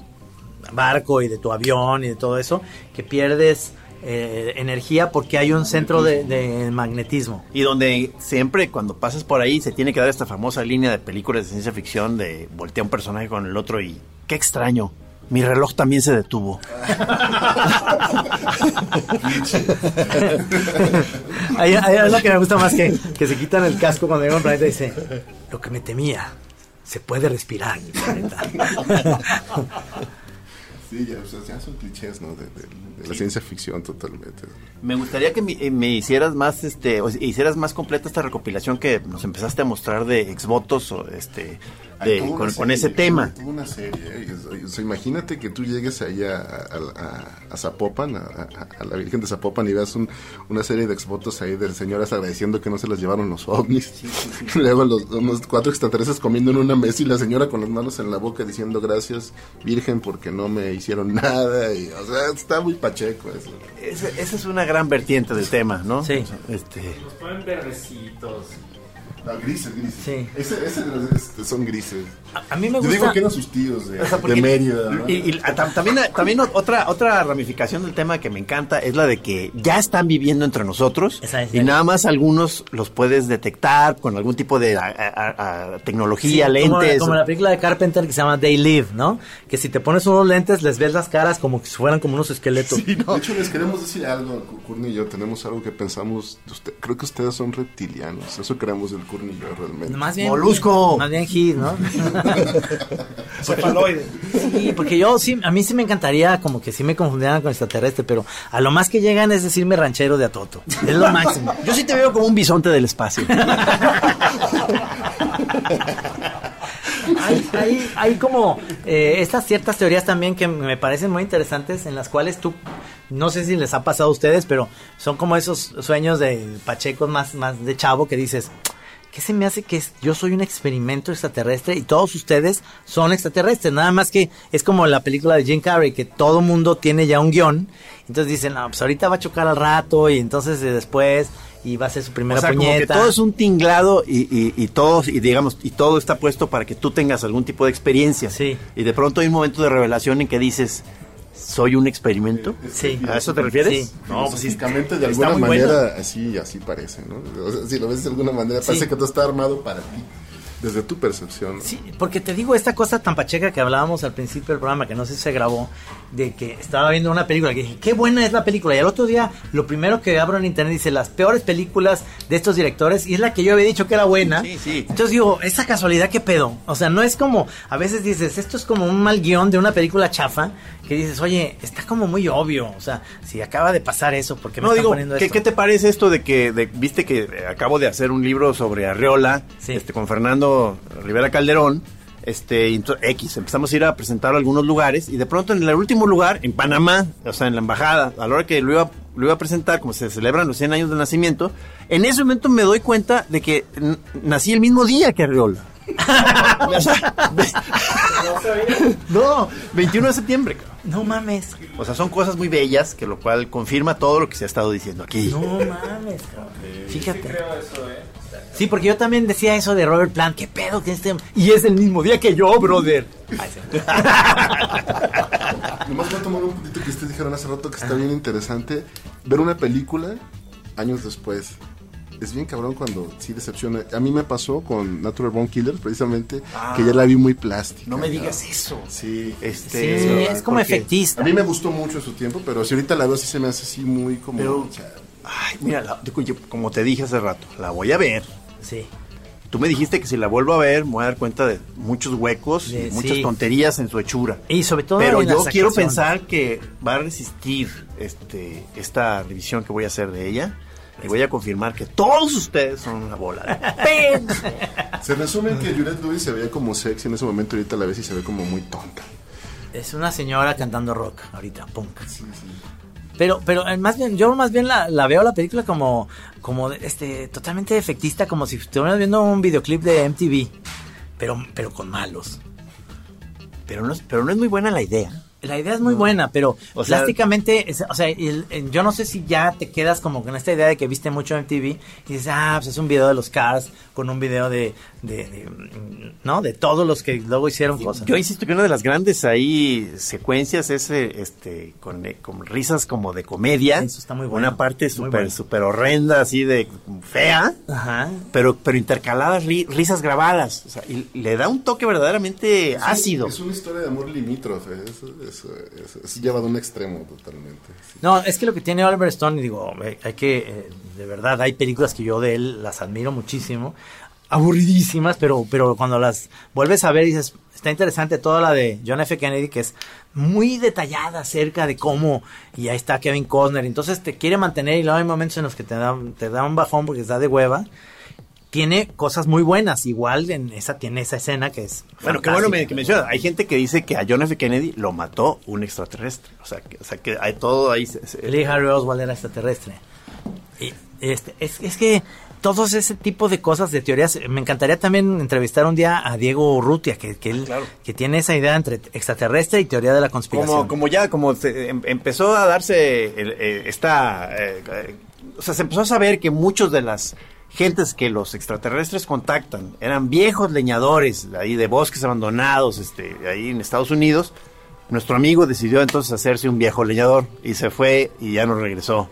S2: barco y de tu avión y de todo eso, que pierdes eh, energía porque hay un centro de, de magnetismo.
S1: Y donde siempre cuando pasas por ahí se tiene que dar esta famosa línea de películas de ciencia ficción de voltea un personaje con el otro y qué extraño. Mi reloj también se detuvo.
S2: Ahí, ahí es lo que me gusta más que, que se quitan el casco cuando llegan a un planeta y dice, lo que me temía, se puede respirar en el planeta.
S4: Sí, ya, o sea, ya son clichés, ¿no? De, de- de la ciencia ficción totalmente.
S1: Me gustaría que me, eh, me hicieras más, este, o hicieras más completa esta recopilación que nos empezaste a mostrar de exvotos, o este, de, con, ese tema.
S4: Una serie. ¿eh? O sea, imagínate que tú llegues ahí a, a, a- a Zapopan, a, a- a la Virgen de Zapopan, y veas un- una serie de exvotos ahí de señoras agradeciendo que no se las llevaron los ovnis. Luego los, unos cuatro extraterrestres comiendo en una mesa y la señora con las manos en la boca diciendo gracias, Virgen, porque no me hicieron nada. Y, o sea, está muy pacheco eso.
S1: Esa, esa es una gran vertiente del tema, ¿no?
S2: Sí.
S1: Este,
S5: Los ponen verdecitos.
S4: Ah, grises, grises.
S2: Sí.
S4: Ese, ese, este, son grises.
S2: A, a mí me
S4: Yo
S2: gusta...
S4: digo que eran sus tíos de,
S1: O sea,
S4: de
S1: porque-
S4: Mérida. ¿no?
S1: Y, y tam- también, también otra, otra ramificación del tema que me encanta es la de que ya están viviendo entre nosotros
S2: Esa es,
S1: y
S2: esa.
S1: nada más algunos los puedes detectar con algún tipo de a- a- a- tecnología,
S2: Sí, como,
S1: lentes.
S2: como la película de Carpenter que se llama They Live, ¿no? Que si te pones unos lentes les ves las caras como si fueran como unos esqueletos.
S4: De hecho, les queremos decir algo, Curni y yo. Tenemos algo que pensamos. de usted- creo que ustedes son reptilianos. Eso creemos del Yo realmente.
S2: Más bien,
S1: Molusco.
S2: Más bien Hit, ¿no?
S3: Cefaloide.
S2: Sí, porque yo sí, a mí sí me encantaría como que sí me confundieran con extraterrestre, pero a lo más que llegan es decirme ranchero de Atoto. Es lo máximo.
S1: Yo sí te veo como un bisonte del espacio.
S2: hay, hay, hay como eh, estas ciertas teorías también que me parecen muy interesantes en las cuales tú, no sé si les ha pasado a ustedes, pero son como esos sueños de pachecos más, más de chavo que dices, ¿qué se me hace que es- yo soy un experimento extraterrestre y todos ustedes son extraterrestres? Nada más que es como la película de Jim Carrey, que todo mundo tiene ya un guion. Entonces dicen, no, pues ahorita va a chocar al rato y entonces eh, después y va a ser su primera
S1: o sea, como que
S2: puñeta.
S1: todo es un tinglado y, y, y todos, y digamos, y todo está puesto para que tú tengas algún tipo de experiencia.
S2: Sí.
S1: Y de pronto hay un momento de revelación en que dices, ¿soy un experimento?
S2: Sí.
S1: ¿A eso te refieres?
S2: Sí.
S1: No, pues sí.
S4: Físicamente, de alguna
S1: muy bueno.
S4: manera, así así parece, ¿no? O sea, si lo ves de alguna manera, parece que todo está armado para ti. Desde tu percepción. ¿no?
S2: Sí, porque te digo esta cosa tan pacheca que hablábamos al principio del programa, que no sé si se grabó, de que estaba viendo una película, que dije, qué buena es la película. Y al otro día, lo primero que abro en internet dice, las peores películas de estos directores, y es la que yo había dicho que era buena.
S1: Sí, sí.
S2: Entonces digo, esa casualidad, ¿qué pedo? O sea, no es como, a veces dices, esto es como un mal guion de una película chafa, que dices, oye, está como muy obvio. O sea, si acaba de pasar eso, ¿por qué me
S1: No,
S2: están
S1: digo,
S2: poniendo
S1: ¿qué,
S2: esto?
S1: qué te parece esto de que, de- viste que acabo de hacer un libro sobre Arreola,
S2: Sí.
S1: este, con Fernando Rivera Calderón, este, X, empezamos a ir a presentar a algunos lugares, y de pronto en el último lugar, en Panamá, o sea, en la embajada, a la hora que lo iba, lo iba a presentar, como se celebran los 100 años de nacimiento, en ese momento me doy cuenta de que nací el mismo día que ve- no, 21 de septiembre, cabrón.
S2: No mames.
S1: O sea, son cosas muy bellas, que lo cual confirma todo lo que se ha estado diciendo aquí.
S2: No mames, cabrón. Fíjate.
S5: creo eso, ¿eh?
S2: Sí, porque yo también decía eso de Robert Plant. ¿Qué pedo que este.? Y es el mismo día que yo, brother. Ay, sí.
S4: Nomás voy a tomar un puntito que ustedes dijeron hace rato que está bien interesante. Ver una película años después. Es bien cabrón cuando sí decepciona. A mí me pasó con Natural Born Killers, precisamente, que ya la vi muy plástica.
S1: No me digas eso.
S4: Sí.
S1: Este,
S2: Sí, es como efectista.
S4: A mí me gustó mucho en su tiempo, pero si ahorita la veo, sí se me hace así muy como.
S1: Pero-
S4: o sea,
S1: Ay, mira, la- digo, yo, como te dije hace rato, la voy a ver.
S2: Sí.
S1: Tú me dijiste que si la vuelvo a ver, me voy a dar cuenta de muchos huecos
S2: De-
S1: y muchas
S2: sí.
S1: tonterías en su hechura.
S2: Y sobre todo.
S1: Pero
S2: en
S1: yo
S2: las
S1: quiero pensar que va a resistir este esta revisión que voy a hacer de ella. Y voy a confirmar que todos ustedes son una bola de
S4: se resume en que Juliette Lewis se veía como sexy en ese momento, ahorita la ves y se ve como muy tonta.
S2: Es una señora cantando rock ahorita, punk. Pero, pero eh, más bien, yo más bien la, veo la película como, como este, totalmente efectista, como si estuvieras viendo un videoclip de MTV, pero, pero con malos.
S1: Pero no, pero no es muy buena la idea.
S2: La idea es muy buena, pero
S1: O sea-
S2: plásticamente, es- o sea, el- el- yo no sé si ya te quedas como con esta idea de que viste mucho MTV y dices, ah, pues es un video de los Cars con un video de, de, de, mm, ¿no? De todos los que luego hicieron cosas.
S1: Yo insisto que una de las grandes ahí secuencias es eh, este con, eh, con risas como de comedia.
S2: Eso está muy bueno.
S1: Una parte súper
S2: bueno.
S1: súper horrenda, así de fea.
S2: Ajá.
S1: Pero, pero intercaladas ri- risas grabadas. O sea, y le da un toque verdaderamente ácido.
S4: Es una historia de amor limítrofe. Eso, eso, es llevado a un extremo totalmente.
S2: No, es que lo que tiene Oliver Stone, digo, hay que, eh, de verdad, hay películas que yo de él las admiro muchísimo, aburridísimas, pero, pero cuando las vuelves a ver dices, está interesante toda la de John F. Kennedy, que es muy detallada acerca de cómo, y ahí está Kevin Costner, entonces te quiere mantener y luego hay momentos en los que te da, te da un bajón porque está de hueva. Tiene cosas muy buenas, igual en esa tiene esa escena que es
S1: Bueno, qué bueno me- que mencionas. Hay gente que dice que a John F. Kennedy lo mató un extraterrestre. O sea, que, o sea, que hay todo ahí. se- se-
S2: Lee Harry Oswald era extraterrestre. Y este, es, es que todos ese tipo de cosas, de teorías, me encantaría también entrevistar un día a Diego Urrutia, que, que, él,
S1: Claro.
S2: que tiene esa idea entre extraterrestre y teoría de la conspiración.
S1: Como, como ya, como se- em- empezó a darse el- eh, esta... eh, eh, o sea, se empezó a saber que muchos de las gentes que los extraterrestres contactan eran viejos leñadores ahí de bosques abandonados, este, ahí en Estados Unidos. Nuestro amigo decidió entonces hacerse un viejo leñador y se fue y ya no regresó.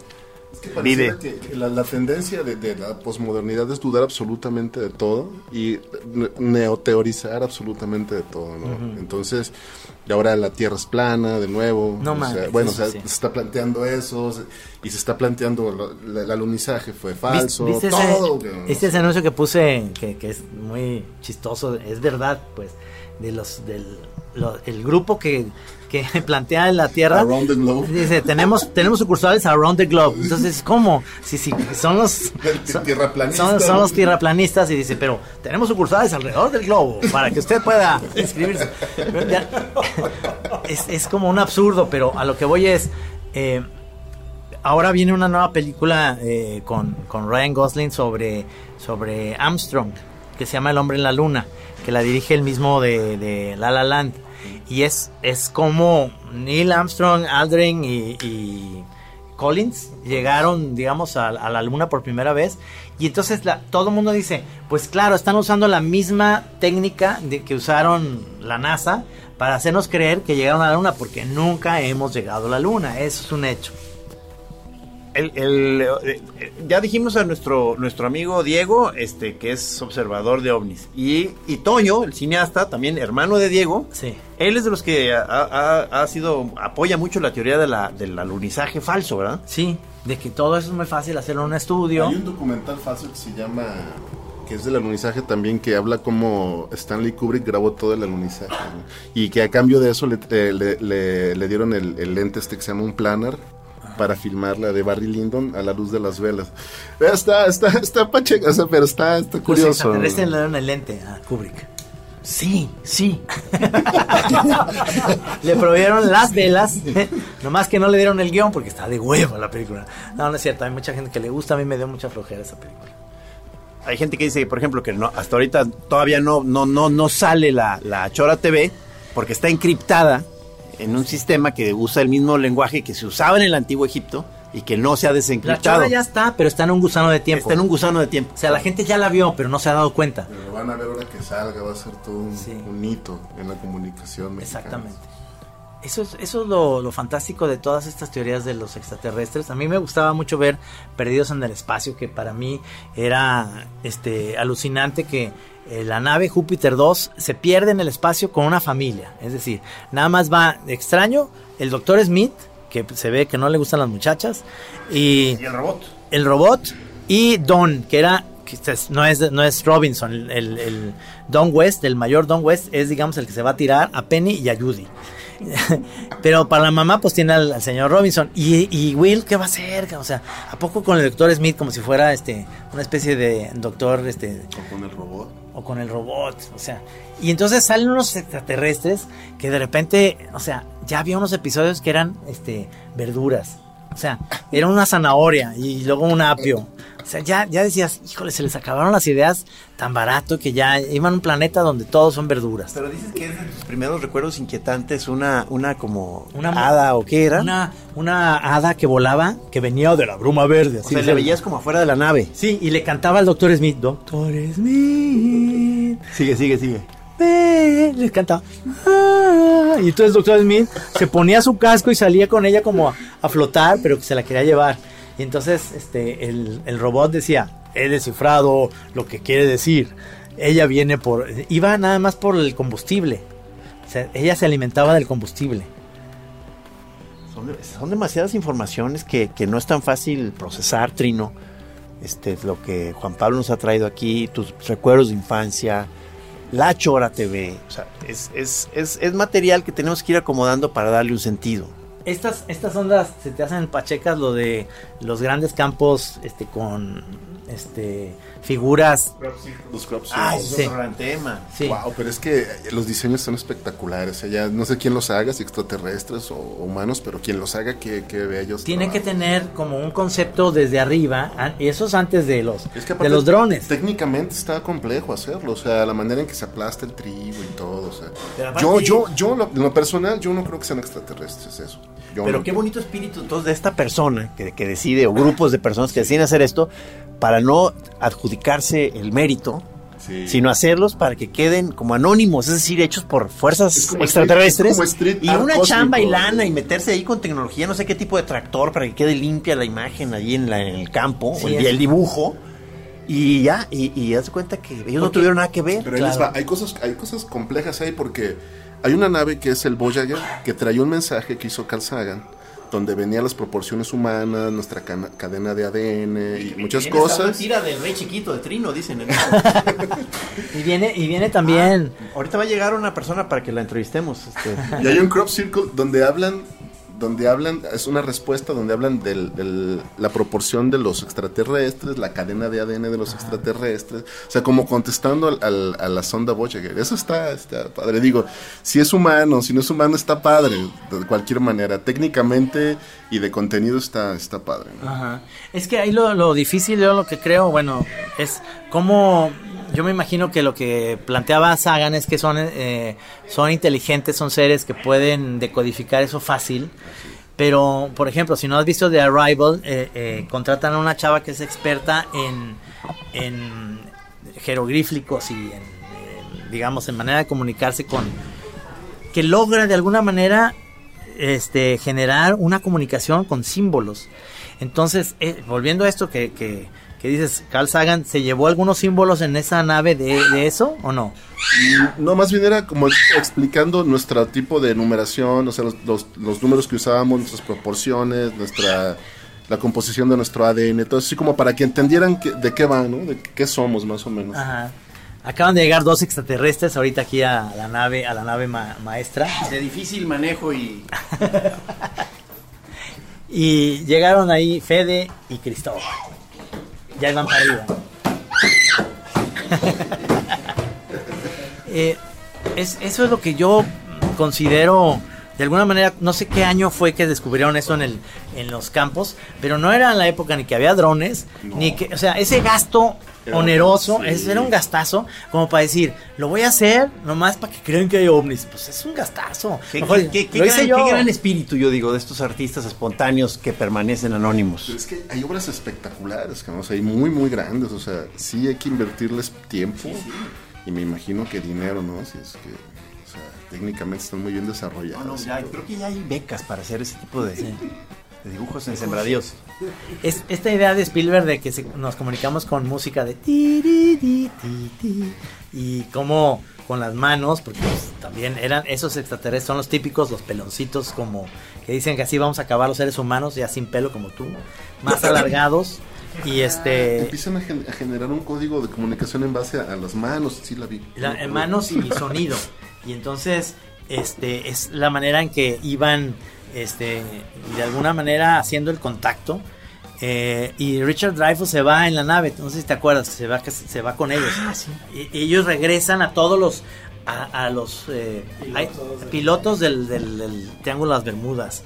S4: Es que pareciera
S1: Vive.
S4: que, que la, la tendencia de, de la posmodernidad es dudar absolutamente de todo y ne- neoteorizar absolutamente de todo, ¿no? Entonces, y ahora la Tierra es plana, de nuevo.
S2: No
S4: o sea,
S2: mames,
S4: bueno, o
S2: eso
S4: sea,
S2: sí.
S4: se está planteando eso se- y se está planteando lo- la- el alunizaje fue falso,
S2: ¿Viste ese,
S4: todo.
S2: viste ese anuncio que puse que, que es muy chistoso? Es verdad, pues, de los del lo- el grupo que, que plantea en la Tierra.
S4: Around the globe.
S2: Dice, tenemos, tenemos sucursales around the globe. Entonces, ¿cómo? Sí, sí, son los... Son, son, son los tierraplanistas y dice, pero tenemos sucursales alrededor del globo para que usted pueda inscribirse. Es, es como un absurdo, pero a lo que voy es... eh, ahora viene una nueva película eh, con, con Ryan Gosling sobre, sobre Armstrong, que se llama El hombre en la luna, que la dirige el mismo de, de La La Land. Y es, es como Neil Armstrong, Aldrin y, Collins llegaron, digamos, a, la luna por primera vez. Y entonces todo el mundo dice, pues claro, están usando la misma técnica de que usaron la NASA para hacernos creer que llegaron a la luna, porque nunca hemos llegado a la luna. Eso es un hecho.
S1: El, el, eh, ya dijimos a nuestro nuestro amigo Diego, este que es observador de ovnis. Y, y Toño, el cineasta, también hermano de Diego,
S2: Sí.
S1: él es de los que ha, ha- ha sido, apoya mucho la teoría de la, del alunizaje falso, ¿verdad?
S2: Sí, de que todo eso es muy fácil hacerlo en un estudio.
S4: Hay un documental falso que se llama que es del alunizaje también que habla cómo Stanley Kubrick grabó todo el alunizaje ¿no? y que a cambio de eso le, eh, le- le- le dieron el, el lente este que se llama un planar para filmar la de Barry Lyndon a la luz de las velas. Está, está, está pacheca, o sea, pero está, está
S2: Los
S4: curioso.
S2: extraterrestres le dieron el lente a Kubrick. Sí, sí. le proveyeron las velas, nomás que no le dieron el guion porque está de huevo la película. No, no es cierto, hay mucha gente que le gusta, a mí me dio mucha flojera esa película.
S1: Hay gente que dice, por ejemplo, que no, hasta ahorita todavía no, no, no, no sale la, la Chora TV porque está encriptada en un sistema que usa el mismo lenguaje que se usaba en el antiguo Egipto y que no se ha
S2: La
S1: desencriptado.
S2: chora ya está, pero está en un gusano de tiempo.
S1: Está en un gusano de tiempo.
S2: O sea, la gente ya la vio, pero no se ha dado cuenta.
S4: Pero lo van a ver ahora que salga, va a ser todo un,
S2: Sí.
S4: un hito en la comunicación mexicana.
S2: Exactamente. Eso es, eso es lo, lo fantástico de todas estas teorías de los extraterrestres. A mí me gustaba mucho ver Perdidos en el Espacio, que para mí era este, alucinante que eh, la nave Júpiter 2 se pierde en el espacio con una familia. Es decir, nada más va extraño, el doctor Smith, que se ve que no le gustan las muchachas, y,
S1: Y el robot.
S2: el robot y Don, que era este es- no es no es Robinson, el, el- el Don West, el mayor Don West es digamos el que se va a tirar a Penny y a Judy. Pero para la mamá pues tiene al, al señor Robinson y, y Will qué va a hacer, o sea, a poco con el doctor Smith como si fuera este una especie de doctor este
S4: O con el robot.
S2: o con el robot, o sea, y entonces salen unos extraterrestres que de repente, o sea, ya había unos episodios que eran este verduras. O sea, era una zanahoria y luego un apio. O sea, ya, ya decías, híjole, se les acabaron las ideas tan barato que ya iban a un planeta donde todos son verduras.
S1: Pero dices que es de tus primeros recuerdos inquietantes, una, una como
S2: Una
S1: hada o qué era.
S2: Una, una hada que volaba, que venía de la bruma verde.
S1: o
S2: así
S1: sea,
S2: decía.
S1: la veías como afuera de la nave.
S2: Sí, y le cantaba al doctor Smith, Doctor Smith.
S1: Sigue, sigue, sigue.
S2: Les cantaba. "Ah", Y entonces el doctor Smith se ponía su casco y salía con ella como a, a flotar, pero que se la quería llevar. Y entonces este, el, robot decía, he descifrado lo que quiere decir. Ella viene por... Iba nada más por el combustible. O sea, ella se alimentaba del combustible.
S1: Son demasiadas informaciones que, que no es tan fácil procesar, Trino. Este, lo que Juan Pablo nos ha traído aquí, tus recuerdos de infancia, la Chora TV. O sea, es, es, es, es material que tenemos que ir acomodando para darle un sentido.
S2: Estas, estas ondas se te hacen pachecas lo de los grandes campos este, con este, figuras.
S4: Los crop
S1: Ah,
S2: sí.
S1: es otro gran tema.
S2: Sí.
S4: Wow, pero es que los diseños son espectaculares. O sea, ya no sé quién los haga, si extraterrestres o humanos, pero quien los haga, que, que bellos.
S2: Tiene que tener como un concepto desde arriba, y eso es antes de los,
S4: Es que
S2: de los drones.
S4: Técnicamente está complejo hacerlo, o sea, la manera en que se aplasta el trigo y todo, o sea. Yo, yo, yo, lo- en lo personal, yo no creo que sean extraterrestres eso. Yo
S1: Pero
S4: no.
S1: qué bonito espíritu entonces de esta persona que, que decide, o grupos de personas que deciden hacer esto, para no adjudicarse el mérito,
S4: Sí.
S1: sino hacerlos para que queden como anónimos, es decir, hechos por fuerzas
S4: Es como
S1: extraterrestres.
S4: street- es como street
S1: y una
S4: cósmico.
S1: chamba y lana y meterse ahí con tecnología, no sé qué tipo de tractor para que quede limpia la imagen allí en, la- en el campo,
S2: Sí,
S1: o el, dibujo. Y ya, y, y haz cuenta que ellos no tuvieron nada que ver.
S4: Pero ahí les
S2: Claro.
S4: va, hay cosas, hay cosas complejas ahí porque hay una nave que es el Voyager que traía un mensaje que hizo Carl Sagan donde venían las proporciones humanas, nuestra cadena de ADN y muchas cosas.
S1: Tira del rey chiquito de Trino, dicen. en
S2: Y viene, y viene también.
S1: Ahorita va a llegar una persona para que la entrevistemos. Este.
S4: Y hay un crop circle donde hablan, donde hablan, es una respuesta donde hablan de la proporción de los extraterrestres, la cadena de ADN de los extraterrestres, o sea, como contestando al- a la sonda Voyager. Eso está, está padre. Digo, si es humano, si no es humano, está padre, de cualquier manera. Técnicamente y de contenido está, está padre. ¿no?
S2: Ajá. Es que ahí lo, lo difícil, yo lo que creo, bueno, es cómo. Yo me imagino que lo que planteaba Sagan es que son, eh, son inteligentes, son seres que pueden decodificar eso fácil. Pero, por ejemplo, si no has visto The Arrival, eh, eh, contratan a una chava que es experta en, en jeroglíficos y en, digamos, en manera de comunicarse con, que logra de alguna manera este, generar una comunicación con símbolos. Entonces, eh, volviendo a esto que, que, que dices, Carl Sagan, ¿se llevó algunos símbolos en esa nave de, de eso o no?
S4: No, más bien era como explicando nuestro tipo de numeración, o sea, los, los- los números que usábamos, nuestras proporciones, nuestra la composición de nuestro ADN, todo así como para que entendieran que- de qué va, ¿no? De qué somos más o menos.
S2: Ajá. Acaban de llegar dos extraterrestres ahorita aquí a la nave, a la nave ma- maestra.
S1: De difícil manejo y.
S2: Y llegaron ahí Fede y Cristóbal. Ya iban para arriba. Eh, es, eso es lo que yo considero, de alguna manera, no sé qué año fue que descubrieron eso en, el, en los campos, pero no era en la época ni que había drones, ni que, o sea, ese gasto oneroso,
S4: sí.
S2: era un gastazo, como para decir, lo voy a hacer nomás para que crean que hay ovnis. Pues es un gastazo.
S1: ¿Qué,
S2: Mejor,
S1: qué- qué
S2: lo
S1: gran,
S2: hice yo.
S1: qué gran espíritu, yo digo, de estos artistas espontáneos que permanecen anónimos.
S4: Pero es que hay obras espectaculares, que, ¿no? o sea, hay muy, muy grandes. O sea, sí hay que invertirles tiempo y me imagino que dinero, ¿no? Si es que, o sea, técnicamente están muy bien
S1: ya,
S4: todo.
S1: creo que ya hay becas para hacer ese tipo de, de dibujos en sembradíos.
S2: Es esta idea de Spielberg de que se- nos comunicamos con música de ti, di, ti, ti, y como con las manos, porque pues, también eran esos extraterrestres, son los típicos, los peloncitos, como que dicen que así vamos a acabar los seres humanos, ya sin pelo como tú, más alargados, y este,
S4: Empiezan a, gen- a generar un código de comunicación en base a, a las manos, sí la vi.
S2: la- manos y sonido, y entonces, este, es la manera en que iban, este, de alguna manera haciendo el contacto, Eh, y Richard Dreyfuss se va en la nave, no sé si te acuerdas, se va, se, va con ellos. Y, y ellos regresan a todos los a, a los eh, hay- pilotos del, del- del Triángulo de las Bermudas.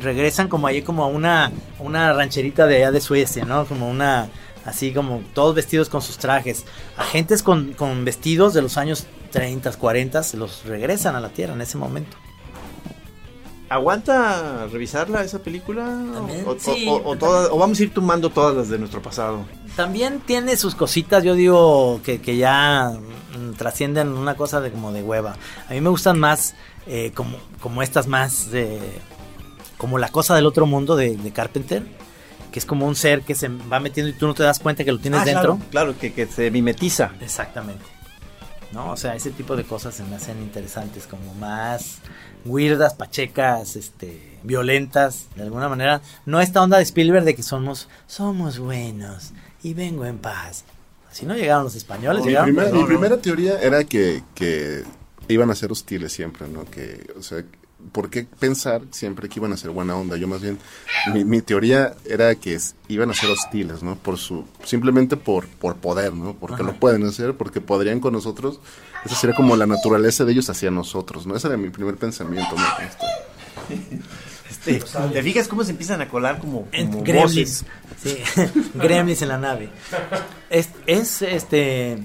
S2: Regresan como ahí como a una, una rancherita de allá de Suecia, ¿no? Como una así como todos vestidos con sus trajes. Agentes con, con vestidos de los años 30, 40 se los regresan a la Tierra en ese momento.
S1: ¿Aguanta revisarla esa película? O, o-
S2: sí.
S1: o- o todas- o vamos a ir tomando todas las de nuestro pasado.
S2: También tiene sus cositas, yo digo, que, que ya mm, trascienden una cosa de como de hueva. A mí me gustan más eh, como, como estas más de... Como la cosa del otro mundo de, de Carpenter, que es como un ser que se va metiendo y tú no te das cuenta que lo tienes
S1: Ah,
S2: dentro.
S1: Claro, claro, que, que se mimetiza.
S2: Exactamente. ¿No? O sea, ese tipo de cosas se me hacen interesantes, como más weirdas, pachecas, este, violentas, de alguna manera. No esta onda de Spielberg de que somos, somos buenos y vengo en paz. Así no llegaron los españoles,
S4: Mi,
S2: llegaron.
S4: primera,
S2: No,
S4: mi
S2: no.
S4: primera teoría era que, que iban a ser hostiles siempre, ¿no? Que, o sea, ¿por qué pensar siempre que iban a ser buena onda? Yo más bien, mi, mi teoría era que es- iban a ser hostiles, ¿no? Por su, simplemente por, por poder, ¿no? Porque
S2: Ajá.
S4: lo pueden hacer, porque podrían con nosotros. Esa sería como la naturaleza de ellos hacia nosotros, ¿no? Ese era mi primer pensamiento, ¿no? Este,
S1: Este, ¿Te fijas cómo se empiezan a colar como, como
S2: gremlins.
S1: voces?
S2: Sí, gremlins en la nave. Es, es este.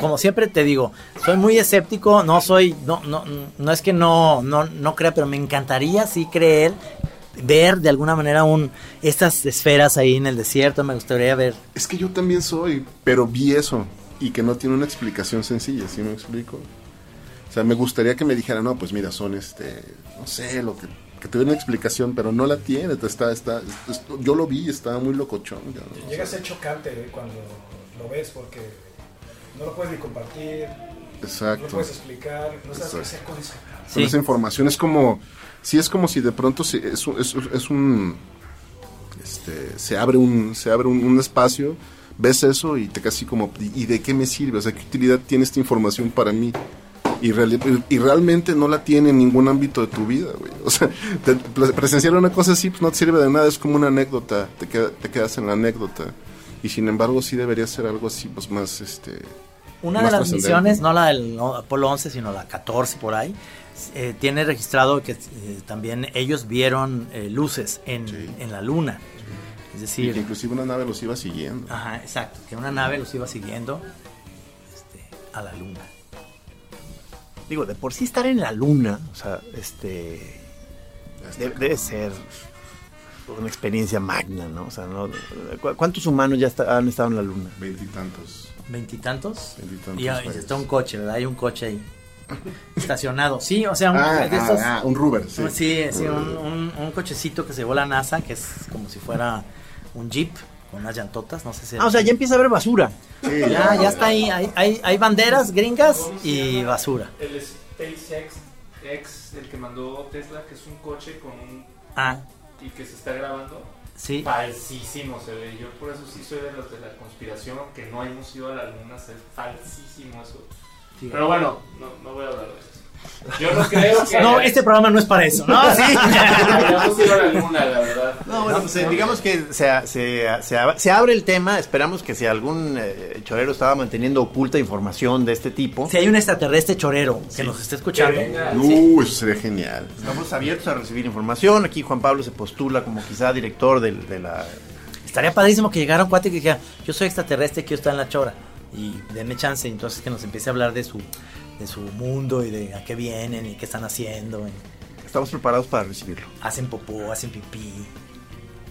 S2: Como siempre te digo, soy muy escéptico, no soy, no, no, no es que no, no, no crea, pero me encantaría sí creer, ver de alguna manera un, estas esferas ahí en el desierto, me gustaría ver.
S4: Es que yo también soy, pero vi eso y que no tiene una explicación sencilla, ¿sí me explico? O sea, me gustaría que me dijeran, no, pues mira, son este, no sé, lo que, que tuviera una explicación, pero no la tiene, está, está, es- yo lo vi, estaba muy locochón. ¿no? O
S3: Llega a ser chocante eh, cuando lo ves porque no lo puedes ni compartir, no
S4: Exacto.
S3: lo puedes explicar, no sabes qué hacer con eso.
S4: Con esa información es como, sí es como si de pronto se- es, un- es, es un, este, se abre un, se abre un, un espacio, ves eso y te casi como, ¿y de qué me sirve? O sea, ¿qué utilidad tiene esta información para mí? Y, realmente no la tiene en ningún ámbito de tu vida, güey. O sea, te- presenciar una cosa así pues no te sirve de nada, es como una anécdota, te, queda- te quedas en la anécdota. Y sin embargo sí debería ser algo así, pues más, este...
S2: Una de las misiones, no la del Apolo 11, sino la 14 por ahí, eh, tiene registrado que eh, también ellos vieron eh, luces en, en la luna. Es
S4: Y
S2: decir,
S4: que inclusive una nave los iba siguiendo.
S2: Ajá, exacto. Que una nave los iba siguiendo este, a la luna.
S1: Digo, de por sí estar en la luna, o sea, este. de- debe ser una experiencia magna, ¿no? O sea, ¿no? ¿cu- ¿cuántos humanos ya está- han estado en la luna?
S4: Veintitantos.
S2: ¿Veintitantos?
S4: Veintitantos
S2: Y, ah,
S4: países.
S2: está un coche, ¿verdad? Hay un coche ahí. Estacionado. Sí, o sea, un,
S4: Ah,
S2: de
S4: ah,
S2: estos-
S4: ah, un Ruber, sí.
S2: Sí, sí, un, un- un cochecito que se llevó la NASA, que es como si fuera un jeep con unas llantotas, no sé si...
S1: Ah, o sea, ya empieza a haber basura.
S2: ya, ya está ahí. Hay, hay, hay banderas gringas y basura.
S5: El SpaceX X, el que mandó Tesla, que es un coche con un...
S2: Ah.
S5: Y que se está grabando.
S2: Sí.
S5: Falsísimo se ve. Yo por eso sí soy de los de la conspiración, que no hemos ido a la luna, es falsísimo eso.
S2: Sí.
S5: Pero bueno, no, no voy a hablar de eso. Yo no creo que...
S2: No, este programa no es para eso. No, sí.
S5: A la luna, la verdad.
S1: No, bueno, pues digamos que se, se, se, ab- se abre el tema. Esperamos que si algún eh, chorero estaba manteniendo oculta información de este tipo,
S2: Si hay un extraterrestre chorero que nos está escuchando.
S4: Uh, eso sería genial.
S1: estamos abiertos a recibir información. Aquí Juan Pablo se postula como quizá director de, la
S2: estaría padrísimo que llegara un cuate y que dijera, yo soy extraterrestre, quiero estar en la chora. Y denme chance, y entonces que nos empiece a hablar de su, de su mundo y de a qué vienen y qué están haciendo. y
S1: Estamos preparados para recibirlo.
S2: hacen popó, hacen pipí.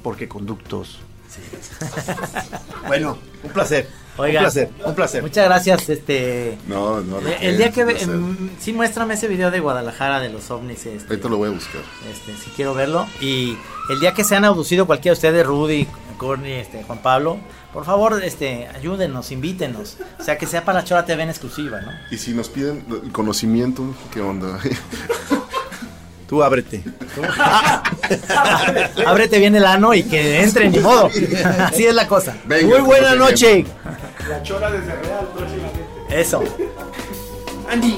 S1: Porque conductos.
S2: Sí.
S1: Bueno, un placer.
S2: Oigan,
S1: un placer, un placer.
S2: Muchas gracias, este...
S4: No, no.
S2: eh, El día que... ve- em, sí, muéstrame ese video de Guadalajara de los ovnis. Este,
S4: Ahorita lo voy a buscar.
S2: este, si quiero verlo. Y el día que sean abducido cualquiera de ustedes, Rudy, Courtney, este, Juan Pablo, por favor, este, ayúdenos, invítenos. O sea, que sea para la Chora TV en exclusiva, ¿no?
S4: Y si nos piden el conocimiento, ¿qué onda?
S1: Tú ábrete.
S2: Ábrete bien el ano y que entre, ni modo. Así es la cosa.
S4: Venga,
S1: Muy buena
S4: por
S1: noche.
S3: La chora desde real próximamente.
S2: Eso.
S1: Andy.